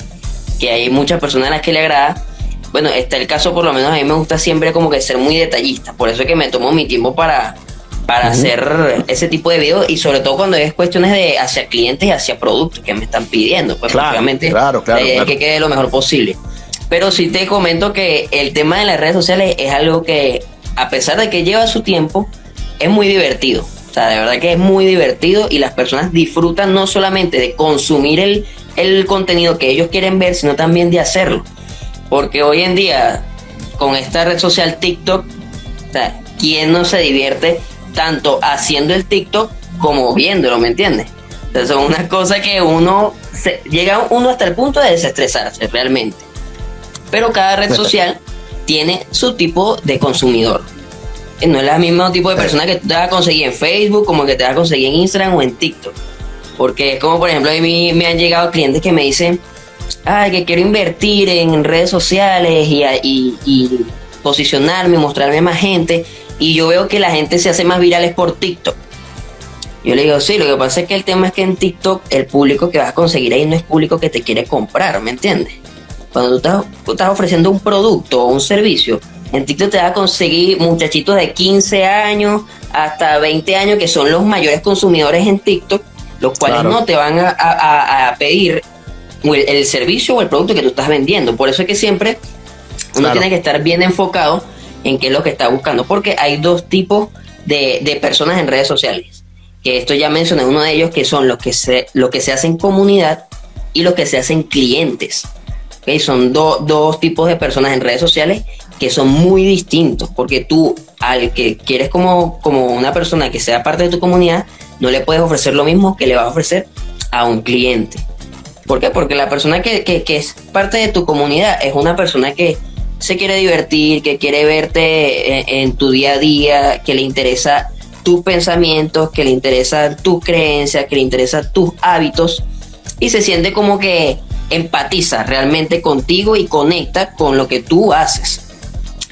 que hay muchas personas a las que le agrada bueno está el caso por lo menos a mí me gusta siempre como que ser muy detallista por eso es que me tomo mi tiempo para para hacer ese tipo de videos y sobre todo cuando es cuestiones de hacia clientes y hacia productos que me están pidiendo. Pues claro, obviamente claro, que quede lo mejor posible. Pero sí te comento que el tema de las redes sociales es algo que, a pesar de que lleva su tiempo, es muy divertido. O sea, de verdad que es muy divertido y las personas disfrutan no solamente de consumir el, el contenido que ellos quieren ver, sino también de hacerlo. Porque hoy en día, con esta red social TikTok, o sea, ¿quién no se divierte tanto haciendo el TikTok como viéndolo, ¿me entiendes? Entonces son una cosa que uno se, llega uno hasta el punto de desestresarse realmente. Pero cada red social tiene su tipo de consumidor. No es el mismo tipo de persona que te vas a conseguir en Facebook como que te vas a conseguir en Instagram o en TikTok. Porque es como, por ejemplo, a mí me han llegado clientes que me dicen, ay, que quiero invertir en redes sociales y, y, y posicionarme, mostrarme a más gente y yo veo que la gente se hace más virales por TikTok. Yo le digo, sí, lo que pasa es que el tema es que en TikTok el público que vas a conseguir ahí no es público que te quiere comprar, ¿me entiendes? Cuando tú estás, ofreciendo un producto o un servicio, en TikTok te vas a conseguir muchachitos de 15 años hasta 20 años que son los mayores consumidores en TikTok, los cuales no te van a, pedir el, servicio o el producto que tú estás vendiendo. Por eso es que siempre uno tiene que estar bien enfocado en qué es lo que está buscando, porque hay dos tipos de, personas en redes sociales, que esto ya mencioné uno de ellos, que son los que se, lo que se hacen comunidad y los que se hacen clientes. ¿Okay? Son dos tipos de personas en redes sociales que son muy distintos, porque tú al que quieres como, como una persona que sea parte de tu comunidad, no le puedes ofrecer lo mismo que le vas a ofrecer a un cliente. ¿Por qué? Porque la persona que, que, es parte de tu comunidad es una persona que se quiere divertir, que quiere verte en, tu día a día, que le interesa tus pensamientos, que le interesa tus creencias, que le interesa tus hábitos y se siente como que empatiza realmente contigo y conecta con lo que tú haces.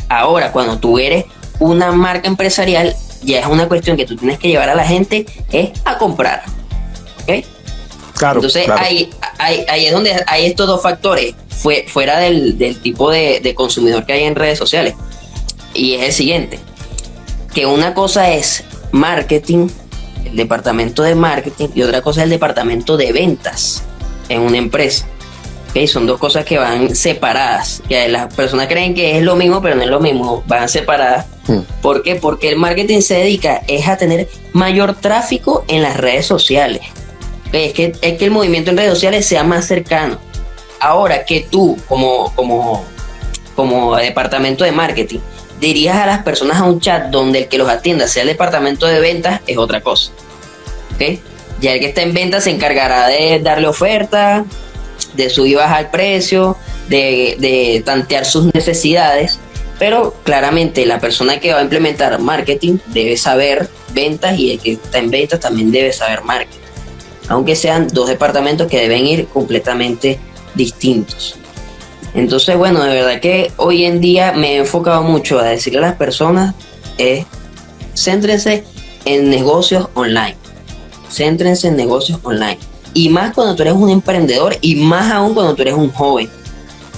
Ahora, cuando tú eres una marca empresarial, ya es una cuestión que tú tienes que llevar a la gente es a comprar. ¿Ok? Claro. Entonces Ahí, ahí, es donde hay estos dos factores, fue, fuera del, tipo de, de, consumidor que hay en redes sociales. Y es el siguiente, que una cosa es marketing, el departamento de marketing, y otra cosa es el departamento de ventas en una empresa. Son dos cosas que van separadas. Que las personas creen que es lo mismo, pero no es lo mismo. Van separadas. Hmm. ¿Por qué? Porque el marketing se dedica es a tener mayor tráfico en las redes sociales. Es que, es que el movimiento en redes sociales sea más cercano. Ahora que tú, como, como, como departamento de marketing, dirijas a las personas a un chat donde el que los atienda sea el departamento de ventas, es otra cosa. ¿Ok? Ya el que está en ventas se encargará de darle oferta, de subir y bajar precio, de, de tantear sus necesidades, pero claramente la persona que va a implementar marketing debe saber ventas y el que está en ventas también debe saber marketing, aunque sean dos departamentos que deben ir completamente distintos. Entonces, bueno, de verdad que hoy en día me he enfocado mucho a decirle a las personas, es, céntrense en negocios online. Céntrense en negocios online. Y más cuando tú eres un emprendedor y más aún cuando tú eres un joven.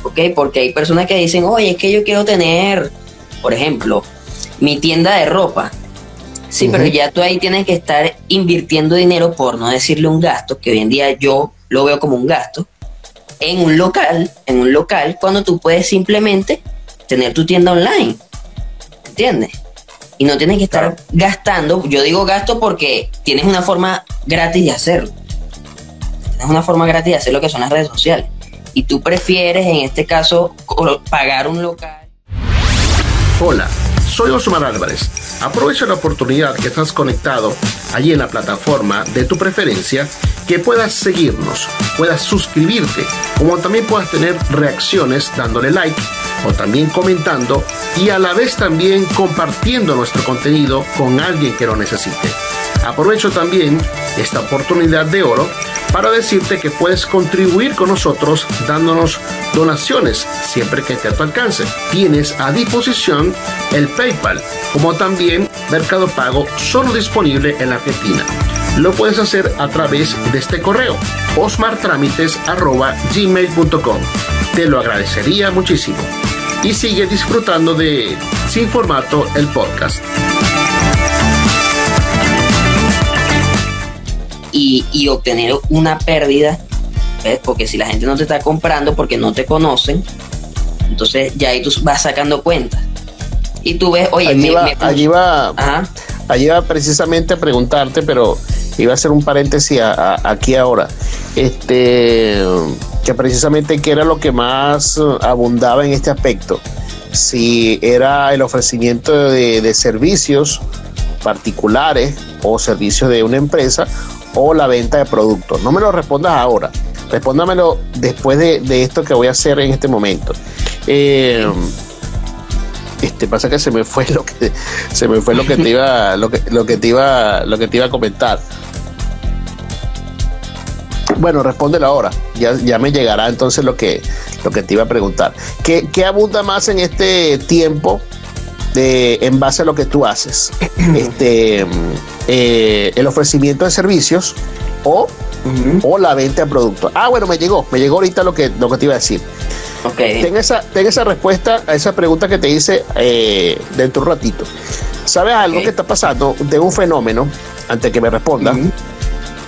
¿Ok? Porque hay personas que dicen, oye, es que yo quiero tener, por ejemplo, mi tienda de ropa. Sí, pero ya tú ahí tienes que estar invirtiendo dinero, por no decirle un gasto, que hoy en día yo lo veo como un gasto, en un local, en un local, cuando tú puedes simplemente tener tu tienda online. ¿Entiendes? Y no tienes que estar gastando. Yo digo gasto porque tienes una forma gratis de hacerlo es una forma gratis de hacer lo que son las redes sociales. Y tú prefieres, en este caso, pagar un local. Hola, soy Osmar Álvarez. Aprovecha la oportunidad que estás conectado allí en la plataforma de tu preferencia, que puedas seguirnos, puedas suscribirte, como también puedas tener reacciones dándole like o también comentando y a la vez también compartiendo nuestro contenido con alguien que lo necesite. Aprovecho también esta oportunidad de oro para decirte que puedes contribuir con nosotros dándonos donaciones siempre que esté a tu alcance. Tienes a disposición el PayPal, como también Mercado Pago, solo disponible en Argentina. Lo puedes hacer a través de este correo, osmartramites.gmail.com. Te lo agradecería muchísimo. Y sigue disfrutando de Sin Formato, el podcast. y, obtener una pérdida, porque si la gente no te está comprando porque no te conocen, entonces ya ahí tú vas sacando cuentas. Y tú ves, oye, allí, va, allí, va, precisamente a preguntarte, pero iba a hacer un paréntesis aquí ahora. Este, que precisamente qué era lo que más abundaba en este aspecto. Si era el ofrecimiento de, de servicios particulares o servicios de una empresa o la venta de productos. No me lo respondas ahora, respóndamelo después de, esto que voy a hacer en este momento. Eh, este pasa que se me fue *laughs* lo que se me fue lo que te iba lo que, lo que te iba lo que te iba a comentar. Bueno, respóndelo ahora. Ya, ya me llegará entonces lo que, lo que te iba a preguntar. ¿Qué, ¿Qué abunda más en este tiempo de, en base a lo que tú haces? *clears throat* este, eh, el ofrecimiento de servicios o, o la venta de productos. Ah, bueno, me llegó, me llegó ahorita lo que, lo que te iba a decir. Okay. Ten, esa, ten esa respuesta a esa pregunta que te hice eh, dentro de un ratito. ¿Sabes algo que está pasando? Tengo un fenómeno, antes que me responda,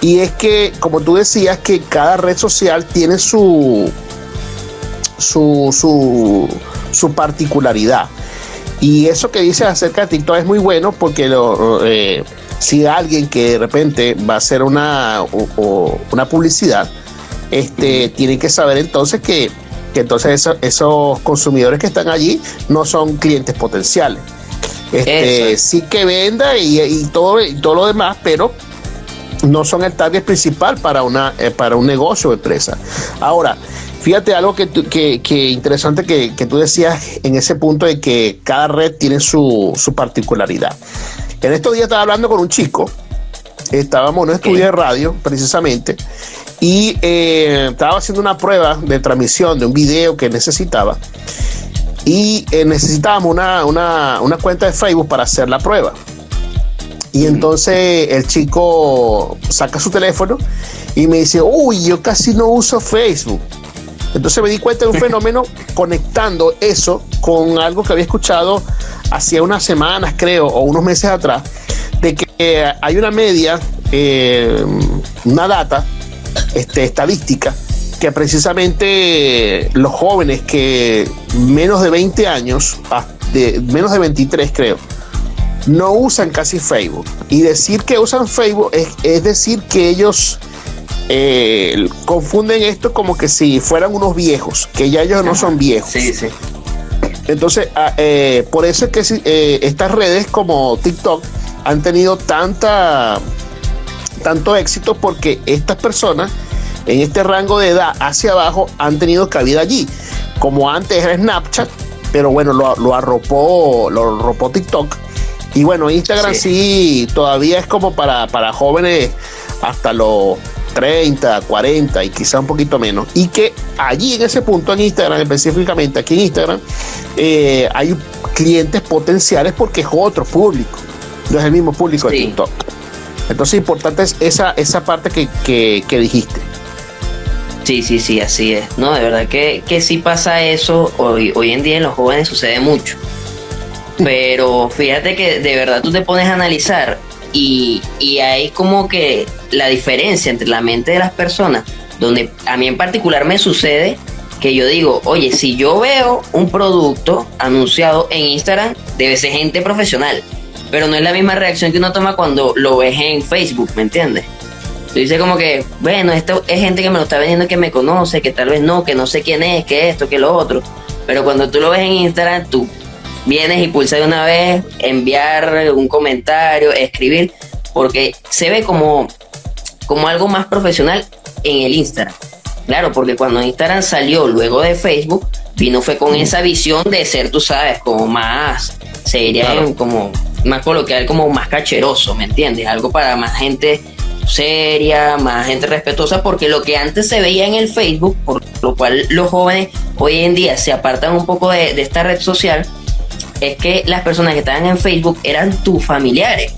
y es que, como tú decías, que cada red social tiene su, su, su, su particularidad. Y eso que dices acerca de TikTok es muy bueno porque lo, eh, si alguien que de repente va a hacer una, una publicidad, este, tiene que saber entonces que, entonces esos consumidores que están allí no son clientes potenciales. Este, sí que venda y, todo, y todo lo demás, pero no son el target principal para, una, eh, para un negocio o empresa. Ahora, fíjate algo que, que, interesante que, tú decías en ese punto de que cada red tiene su, particularidad. En estos días estaba hablando con un chico, estábamos en un estudio de radio precisamente, y eh, estaba haciendo una prueba de transmisión de un video que necesitaba y eh, necesitábamos una, una, cuenta de Facebook para hacer la prueba. Y entonces el chico saca su teléfono y me dice, uy, yo casi no uso Facebook. Entonces me di cuenta de un *laughs* fenómeno conectando eso con algo que había escuchado hacía unas semanas, creo, o unos meses atrás, de que hay una media, eh, una data este, estadística, que precisamente los jóvenes que menos de 20 años, de, menos de 23 creo, no usan casi Facebook. Y decir que usan Facebook es, decir que ellos eh, confunden esto como que si fueran unos viejos, que ya ellos no son viejos. Sí, sí. Entonces, ah, eh, por eso es que eh, estas redes como TikTok han tenido tanta, tanto éxito porque estas personas en este rango de edad hacia abajo han tenido cabida allí. Como antes era Snapchat, pero bueno, lo, arropó, lo arropó TikTok y bueno, Instagram sí, todavía es como para, para jóvenes hasta los 30, 40 y quizá un poquito menos. Y que allí en ese punto en Instagram, específicamente aquí en Instagram, eh, hay clientes potenciales porque es otro público, no es el mismo público de TikTok. Entonces, importante es esa, esa parte que, dijiste. Sí, sí, sí, así es. No, de verdad que, que sí pasa eso. Hoy, hoy en día en los jóvenes sucede mucho. Pero fíjate que de verdad tú te pones a analizar y, y hay como que la diferencia entre la mente de las personas, donde a mí en particular me sucede que yo digo, oye, si yo veo un producto anunciado en Instagram, debe ser gente profesional, pero no es la misma reacción que uno toma cuando lo ves en Facebook, ¿me entiendes? Tú dices como que, bueno, esto es gente que me lo está vendiendo que me conoce, que tal vez no, que no sé quién es, que esto, que lo otro. Pero cuando tú lo ves en Instagram, tú vienes y pulsa de una vez, enviar un comentario, escribir, porque se ve como, como algo más profesional en el Instagram. Claro, porque cuando Instagram salió luego de Facebook, vino fue con esa visión de ser, tú sabes, como más seria, como más coloquial, como más cacheroso, ¿me entiendes? Algo para más gente seria, más gente respetuosa, porque lo que antes se veía en el Facebook, por lo cual los jóvenes hoy en día se apartan un poco de, de esta red social, es que las personas que estaban en Facebook eran tus familiares.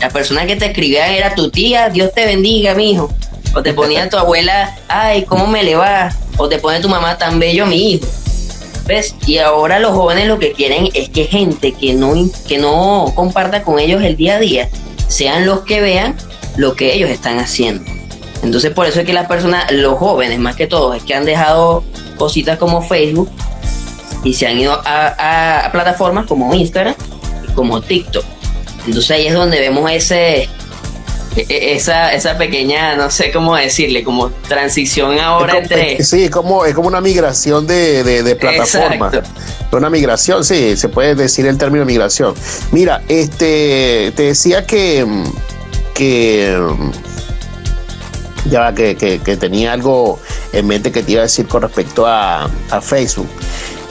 La persona que te escribía era tu tía, Dios te bendiga, mi hijo. O te ponía tu *laughs* abuela, ay, ¿cómo me le va? O te pone tu mamá tan bello, mi hijo. ¿Ves? Y ahora los jóvenes lo que quieren es que gente que no, que no comparta con ellos el día a día sean los que vean lo que ellos están haciendo. Entonces por eso es que las personas, los jóvenes más que todo, es que han dejado cositas como Facebook y se han ido a, plataformas como Instagram y como TikTok. Entonces ahí es donde vemos ese, e, e, esa, esa pequeña, no sé cómo decirle, como transición ahora entre... Sí, es como, es como una migración de, de, plataformas. Una migración, sí, se puede decir el término migración. Mira, este, te decía que, que ya que, que, que, tenía algo en mente que te iba a decir con respecto a, a Facebook.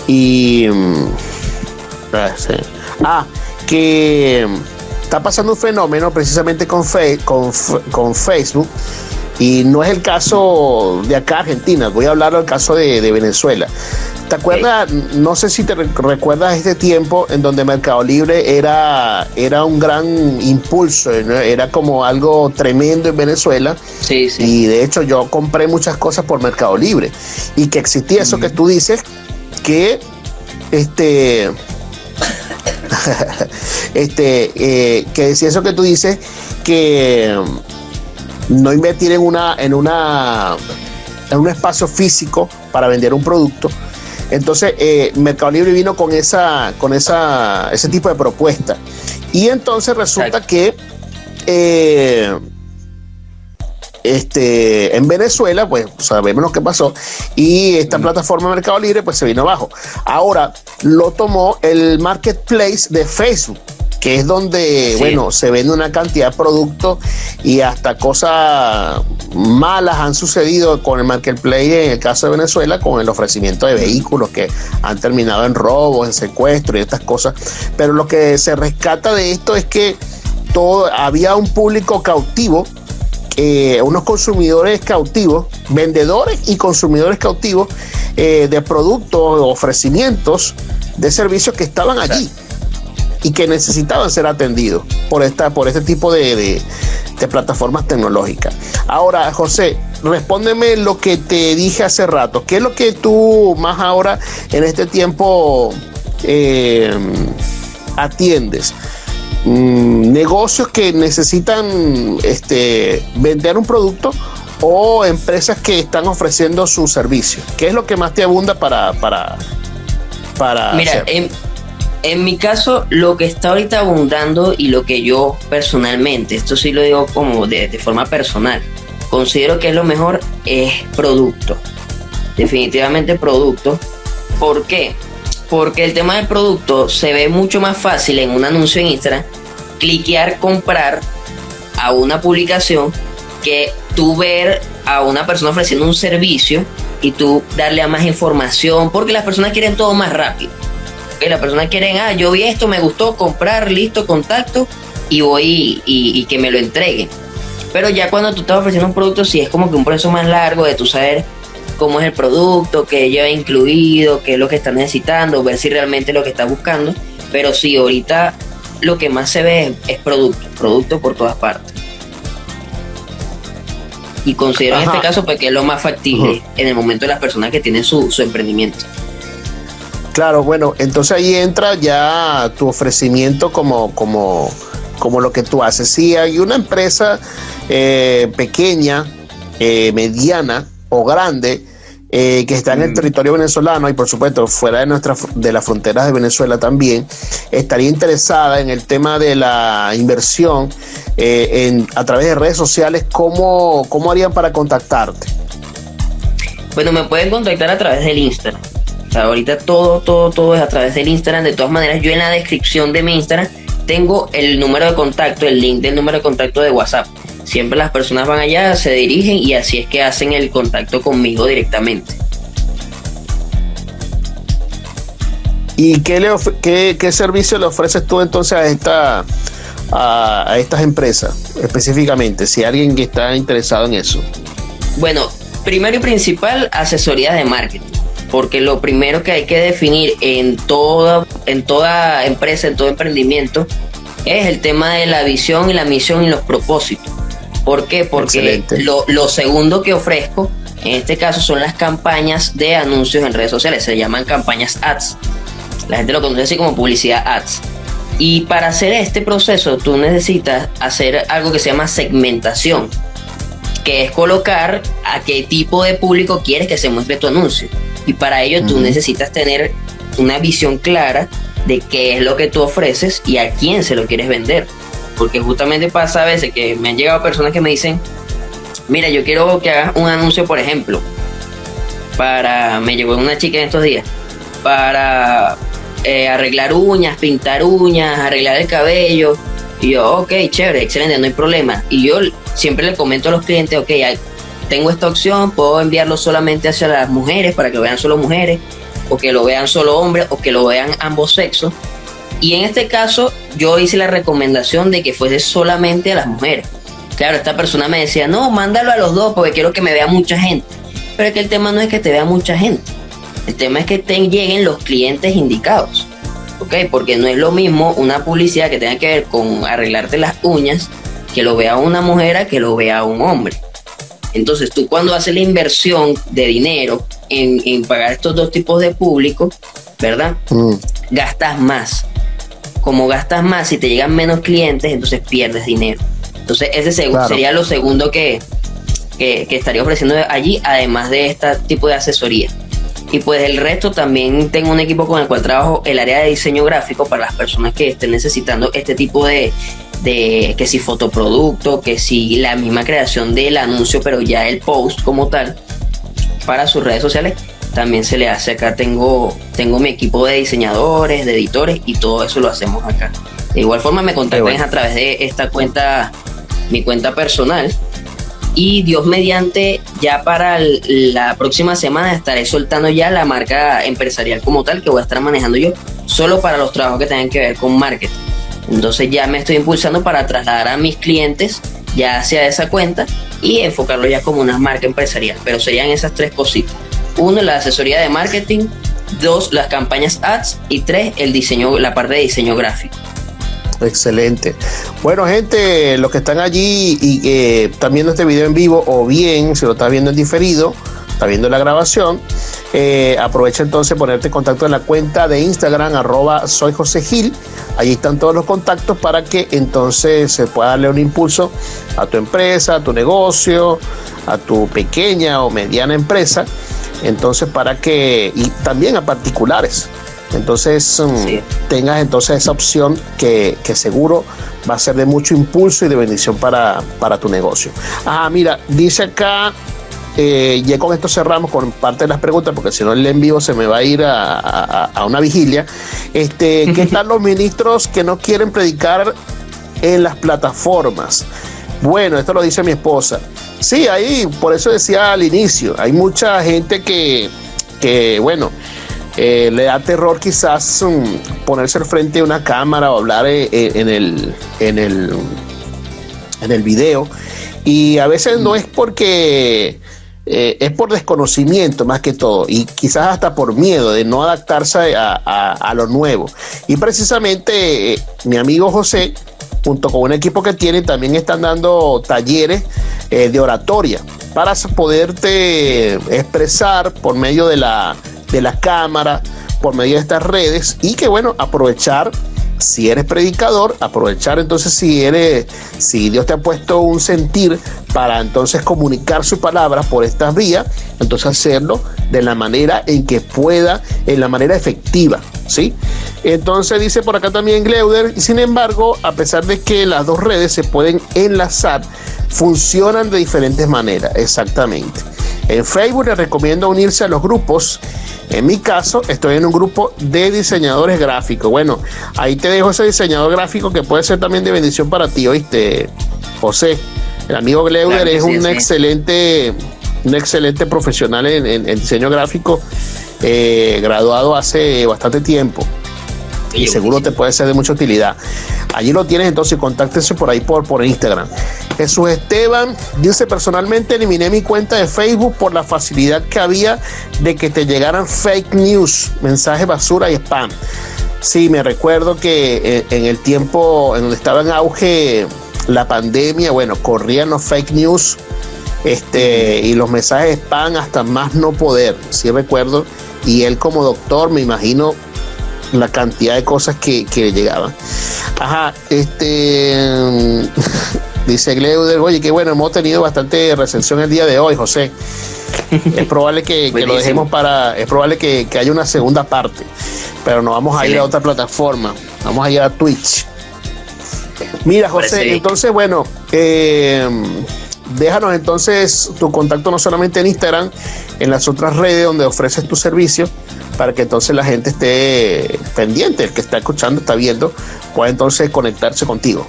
Y. Mm, ah, ah, que está pasando un fenómeno precisamente con, con, Facebook. Y no es el caso de acá, Argentina. Voy a hablar del caso de, Venezuela. ¿Te acuerdas? No sé si te recuerdas este tiempo en donde Mercado Libre era, era un gran impulso, era como algo tremendo en Venezuela. Sí, sí. Y de hecho yo compré muchas cosas por Mercado Libre. Y que existía eso que tú dices, que este *laughs* este eh, que decía eso que tú dices que no invertir en una en una en un espacio físico para vender un producto. Entonces eh, Mercado Libre vino con esa con esa ese tipo de propuesta. Y entonces resulta que eh, este, en Venezuela, pues sabemos lo que pasó, y esta plataforma de Mercado Libre pues se vino abajo. Ahora lo tomó el marketplace de Facebook. que es donde, bueno, se vende una cantidad de productos y hasta cosas malas han sucedido con el marketplace en el caso de Venezuela, con el ofrecimiento de vehículos que han terminado en robos, en secuestros y estas cosas. Pero lo que se rescata de esto es que todo, había un público cautivo unos consumidores cautivos, vendedores y consumidores cautivos eh, de productos, ofrecimientos, de servicios que estaban allí y que necesitaban ser atendidos por, esta, por este tipo de, plataformas tecnológicas. Ahora, José, respóndeme lo que te dije hace rato. ¿Qué es lo que tú más ahora en este tiempo eh, atiendes? Mm, negocios que necesitan este, vender un producto o empresas que están ofreciendo su servicio. ¿Qué es lo que más te abunda para... para, para Mira, en, mi caso, lo que está ahorita abundando y lo que yo personalmente, esto sí lo digo como de, de forma personal, considero que es lo mejor es producto. Definitivamente producto. ¿Por qué? Porque el tema del producto se ve mucho más fácil en un anuncio en Instagram, cliquear comprar a una publicación que tú ver a una persona ofreciendo un servicio y tú darle a más información, porque las personas quieren todo más rápido. Que las personas quieren, ah, yo vi esto, me gustó, comprar, listo, contacto y voy y, que me lo entreguen. Pero ya cuando tú estás ofreciendo un producto, sí es como que un proceso más largo de tú saber cómo es el producto, qué lleva incluido, qué es lo que está necesitando, ver si realmente es lo que está buscando. Pero sí, ahorita lo que más se ve es, producto, producto por todas partes. Y considero en este caso pues, que es lo más factible en el momento de las personas que tienen su, emprendimiento. Claro, bueno, entonces ahí entra ya tu ofrecimiento como, como, como lo que tú haces. Si hay una empresa eh, pequeña, eh, mediana o grande eh, que está en el mm. territorio venezolano y por supuesto fuera de, nuestra, de las fronteras de Venezuela también, estaría interesada en el tema de la inversión eh, en, a través de redes sociales, ¿cómo, ¿cómo harían para contactarte? Bueno, me pueden contactar a través del Instagram. ahorita todo, todo, todo es a través del Instagram. De todas maneras, yo en la descripción de mi Instagram tengo el número de contacto, el link del número de contacto de WhatsApp. Siempre las personas van allá, se dirigen y así es que hacen el contacto conmigo directamente. ¿Y qué, le qué, servicio le ofreces tú entonces a, esta, a, estas empresas específicamente, si alguien que está interesado en eso? Bueno, primero y principal, asesoría de marketing porque lo primero que hay que definir en toda, en toda empresa, en todo emprendimiento, es el tema de la visión y la misión y los propósitos. ¿Por qué? Porque lo, segundo que ofrezco, en este caso, son las campañas de anuncios en redes sociales. Se llaman campañas ads. La gente lo conoce así como publicidad ads. Y para hacer este proceso, tú necesitas hacer algo que se llama segmentación, que es colocar a qué tipo de público quieres que se muestre tu anuncio. Y para ello tú necesitas tener una visión clara de qué es lo que tú ofreces y a quién se lo quieres vender. Porque justamente pasa a veces que me han llegado personas que me dicen, mira, yo quiero que hagas un anuncio, por ejemplo, para, me llegó una chica en estos días, para eh, arreglar uñas, pintar uñas, arreglar el cabello. Y yo, ok, chévere, excelente, no hay problema. Y yo siempre le comento a los clientes, ok, tengo esta opción, puedo enviarlo solamente hacia las mujeres para que lo vean solo mujeres, o que lo vean solo hombres, o que lo vean ambos sexos. Y en este caso, yo hice la recomendación de que fuese solamente a las mujeres. Claro, esta persona me decía, no, mándalo a los dos porque quiero que me vea mucha gente. Pero es que el tema no es que te vea mucha gente. El tema es que te lleguen los clientes indicados. ¿Ok? Porque no es lo mismo una publicidad que tenga que ver con arreglarte las uñas que lo vea una mujer a que lo vea un hombre. Entonces tú cuando haces la inversión de dinero en, pagar estos dos tipos de público, ¿verdad? Mm. Gastas más como gastas más y te llegan menos clientes, entonces pierdes dinero. Entonces, ese sería lo segundo que, que, estaría ofreciendo allí, además de este tipo de asesoría. Y pues el resto también tengo un equipo con el cual trabajo el área de diseño gráfico para las personas que estén necesitando este tipo de, de que si fotoproducto, que si la misma creación del anuncio, pero ya el post como tal para sus redes sociales también se le hace acá. Tengo, tengo mi equipo de diseñadores, de editores y todo eso lo hacemos acá. De igual forma me contactan a través de esta cuenta, mi cuenta personal. Y Dios mediante, ya para la próxima semana estaré soltando ya la marca empresarial como tal que voy a estar manejando yo, solo para los trabajos que tengan que ver con marketing. Entonces ya me estoy impulsando para trasladar a mis clientes ya hacia esa cuenta y enfocarlo ya como una marca empresarial. Pero serían esas tres cositas. Uno, la asesoría de marketing. Dos, las campañas ads. Y tres, el diseño, la parte de diseño gráfico. Excelente. Bueno, gente, los que están allí y que están viendo este video en vivo o bien si lo estás viendo en diferido, está viendo la grabación, eh, aprovecha entonces ponerte en contacto en la cuenta de Instagram, arroba soy Gil. Allí están todos los contactos para que entonces se pueda darle un impulso a tu empresa, a tu negocio, a tu pequeña o mediana empresa. Entonces, para que, y también a particulares. Entonces, mm, tengas entonces esa opción que, que, seguro va a ser de mucho impulso y de bendición para, para tu negocio. Ah, mira, dice acá eh, ya con esto cerramos con parte de las preguntas, porque si no el en vivo se me va a ir a, una vigilia. Este, ¿Qué *laughs* tal los ministros que no quieren predicar en las plataformas? Bueno, esto lo dice mi esposa. Sí, ahí, por eso decía al inicio, hay mucha gente que, que bueno, eh, le da terror quizás mm, ponerse al frente de una cámara o hablar eh, en, el, en, el, en el video. Y a veces no es porque eh, es por desconocimiento más que todo y quizás hasta por miedo de no adaptarse a, lo nuevo. Y precisamente eh, mi amigo José, junto con un equipo que tiene, también están dando talleres eh, de oratoria para poderte expresar por medio de la, de la cámara, por medio de estas redes y que bueno, aprovechar si eres predicador, aprovechar entonces si eres, si Dios te ha puesto un sentir para entonces comunicar su palabra por estas vías, entonces hacerlo de la manera en que pueda, en la manera efectiva, ¿sí? Entonces dice por acá también Gleuder, sin embargo, a pesar de que las dos redes se pueden enlazar, funcionan de diferentes maneras, exactamente. En Facebook les recomiendo unirse a los grupos. En mi caso, estoy en un grupo de diseñadores gráficos. Bueno, ahí te dejo ese diseñador gráfico que puede ser también de bendición para ti, ¿oíste, José? El amigo Gleuder es un excelente, un excelente profesional en, diseño gráfico, eh, graduado hace bastante tiempo y seguro te puede ser de mucha utilidad. Allí lo tienes, entonces contáctese por ahí por, por Instagram. Jesús Esteban dice, personalmente eliminé mi cuenta de Facebook por la facilidad que había de que te llegaran fake news, mensajes basura y spam. Sí, me recuerdo que eh, en el tiempo en donde estaba en auge la pandemia, bueno, corrían los fake news este, y los mensajes spam hasta más no poder, sí recuerdo. Y él como doctor, me imagino, la cantidad de cosas que, que llegaban. Ajá, este *laughs* dice Gleuder, oye, qué bueno, hemos tenido bastante recensión el día de hoy, José. Es probable que, lo dejemos para, es probable que, haya una segunda parte, pero no vamos a ir a otra plataforma, vamos a ir a Twitch. Mira, José, entonces, bueno, eh, déjanos entonces tu contacto no solamente en Instagram, en las otras redes donde ofreces tu servicio, para que entonces la gente esté pendiente, el que está escuchando, está viendo, pueda entonces conectarse contigo.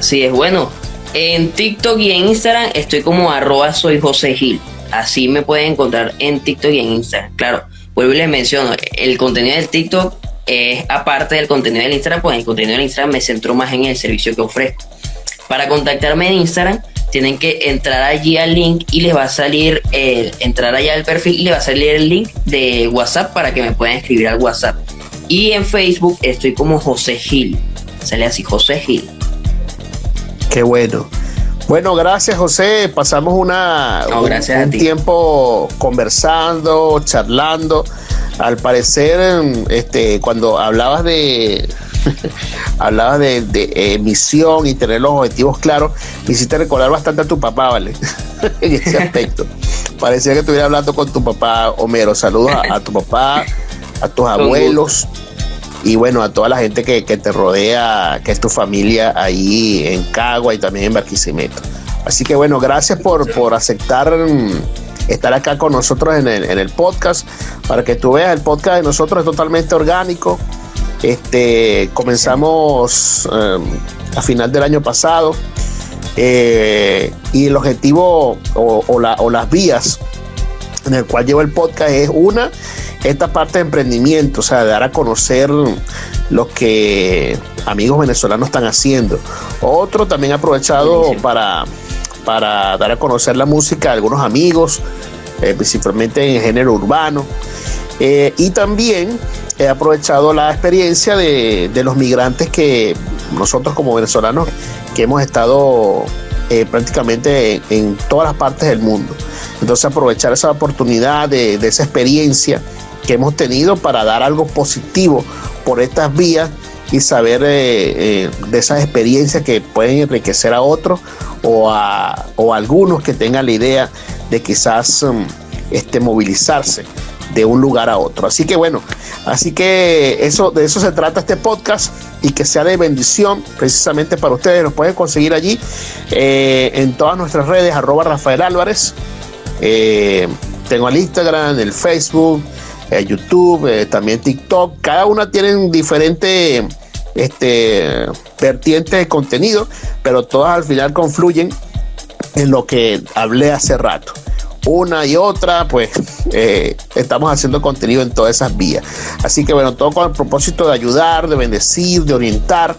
Sí, es bueno. En TikTok y en Instagram estoy como arroba soy José Gil. Así me pueden encontrar en TikTok y en Instagram. Claro, vuelvo y les menciono, el contenido del TikTok es aparte del contenido del Instagram, pues el contenido del Instagram me centro más en el servicio que ofrezco. Para contactarme en Instagram, tienen que entrar allí al link y les va a salir, el, entrar allá al perfil y les va a salir el link de WhatsApp para que me puedan escribir al WhatsApp. Y en Facebook estoy como José Gil. Sale así, José Gil. Qué bueno. Bueno, gracias José. Pasamos una, un, tiempo conversando, charlando. Al parecer, este, cuando hablabas de, *laughs* hablabas de, de misión y tener los objetivos claros, me hiciste recordar bastante a tu papá, ¿vale? *laughs* en ese aspecto. Parecía que estuviera hablando con tu papá, Homero. Saludos a, tu papá, a tus abuelos y bueno, a toda la gente que, te rodea, que es tu familia ahí en Cagua y también en Barquisimeto. Así que bueno, gracias por, por aceptar mm, estar acá con nosotros en el, en el podcast, para que tú veas, el podcast de nosotros es totalmente orgánico, Este, comenzamos em, a final del año pasado eh, y el objetivo o, las vías en el cual lleva el podcast es una, esta parte de emprendimiento, o sea, de dar a conocer lo que amigos venezolanos están haciendo. Otro también aprovechado para, para dar a conocer la música de algunos amigos, eh, principalmente en el género urbano. Eh, y también he aprovechado la experiencia de, los migrantes que nosotros como venezolanos que hemos estado eh, prácticamente en, todas las partes del mundo. Entonces aprovechar esa oportunidad de, esa experiencia que hemos tenido para dar algo positivo por estas vías y saber de esas experiencias que pueden enriquecer a otros o a, o algunos que tengan la idea de quizás um, este, movilizarse de un lugar a otro. Así que bueno, así que eso, de eso se trata este podcast y que sea de bendición precisamente para ustedes. Nos pueden conseguir allí eh, en todas nuestras redes, arroba Rafael Álvarez. Eh, tengo el Instagram, el Facebook, el YouTube, eh, también TikTok. Cada una tiene diferente este, vertientes de contenido, pero todas al final confluyen en lo que hablé hace rato. Una y otra, pues eh, estamos haciendo contenido en todas esas vías. Así que bueno, todo con el propósito de ayudar, de bendecir, de orientar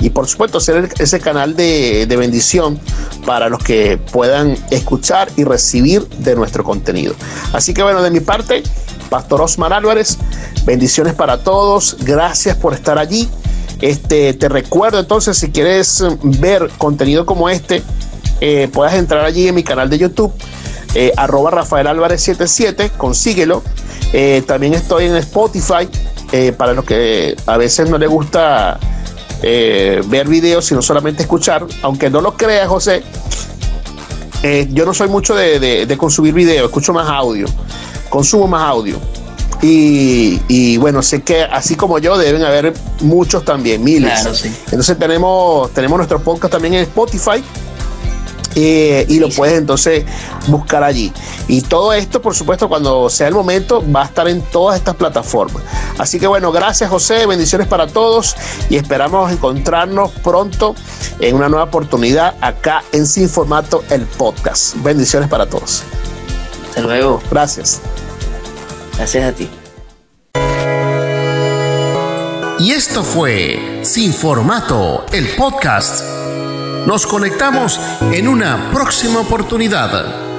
y por supuesto ser ese canal de, de, bendición para los que puedan escuchar y recibir de nuestro contenido. Así que bueno, de mi parte, Pastor Osmar Álvarez, bendiciones para todos, gracias por estar allí. Este, te recuerdo entonces, si quieres ver contenido como este, eh, puedas entrar allí en mi canal de YouTube, eh, arroba Rafael Álvarez 77, consíguelo. Eh, también estoy en Spotify, para los que a veces no les gusta ver videos, sino solamente escuchar, aunque no lo creas, José. yo no soy mucho de, de consumir video, escucho más audio, consumo más audio. Y, bueno, sé que así como yo deben haber muchos también, miles. Entonces tenemos, tenemos nuestro podcast también en Spotify. Eh, y lo puedes entonces buscar allí. Y todo esto, por supuesto, cuando sea el momento, va a estar en todas estas plataformas. Así que bueno, gracias José, bendiciones para todos y esperamos encontrarnos pronto en una nueva oportunidad acá en Sin Formato, el podcast. Bendiciones para todos. Hasta luego. Gracias. Gracias a ti. Y esto fue Sin Formato, el podcast. Nos conectamos en una próxima oportunidad.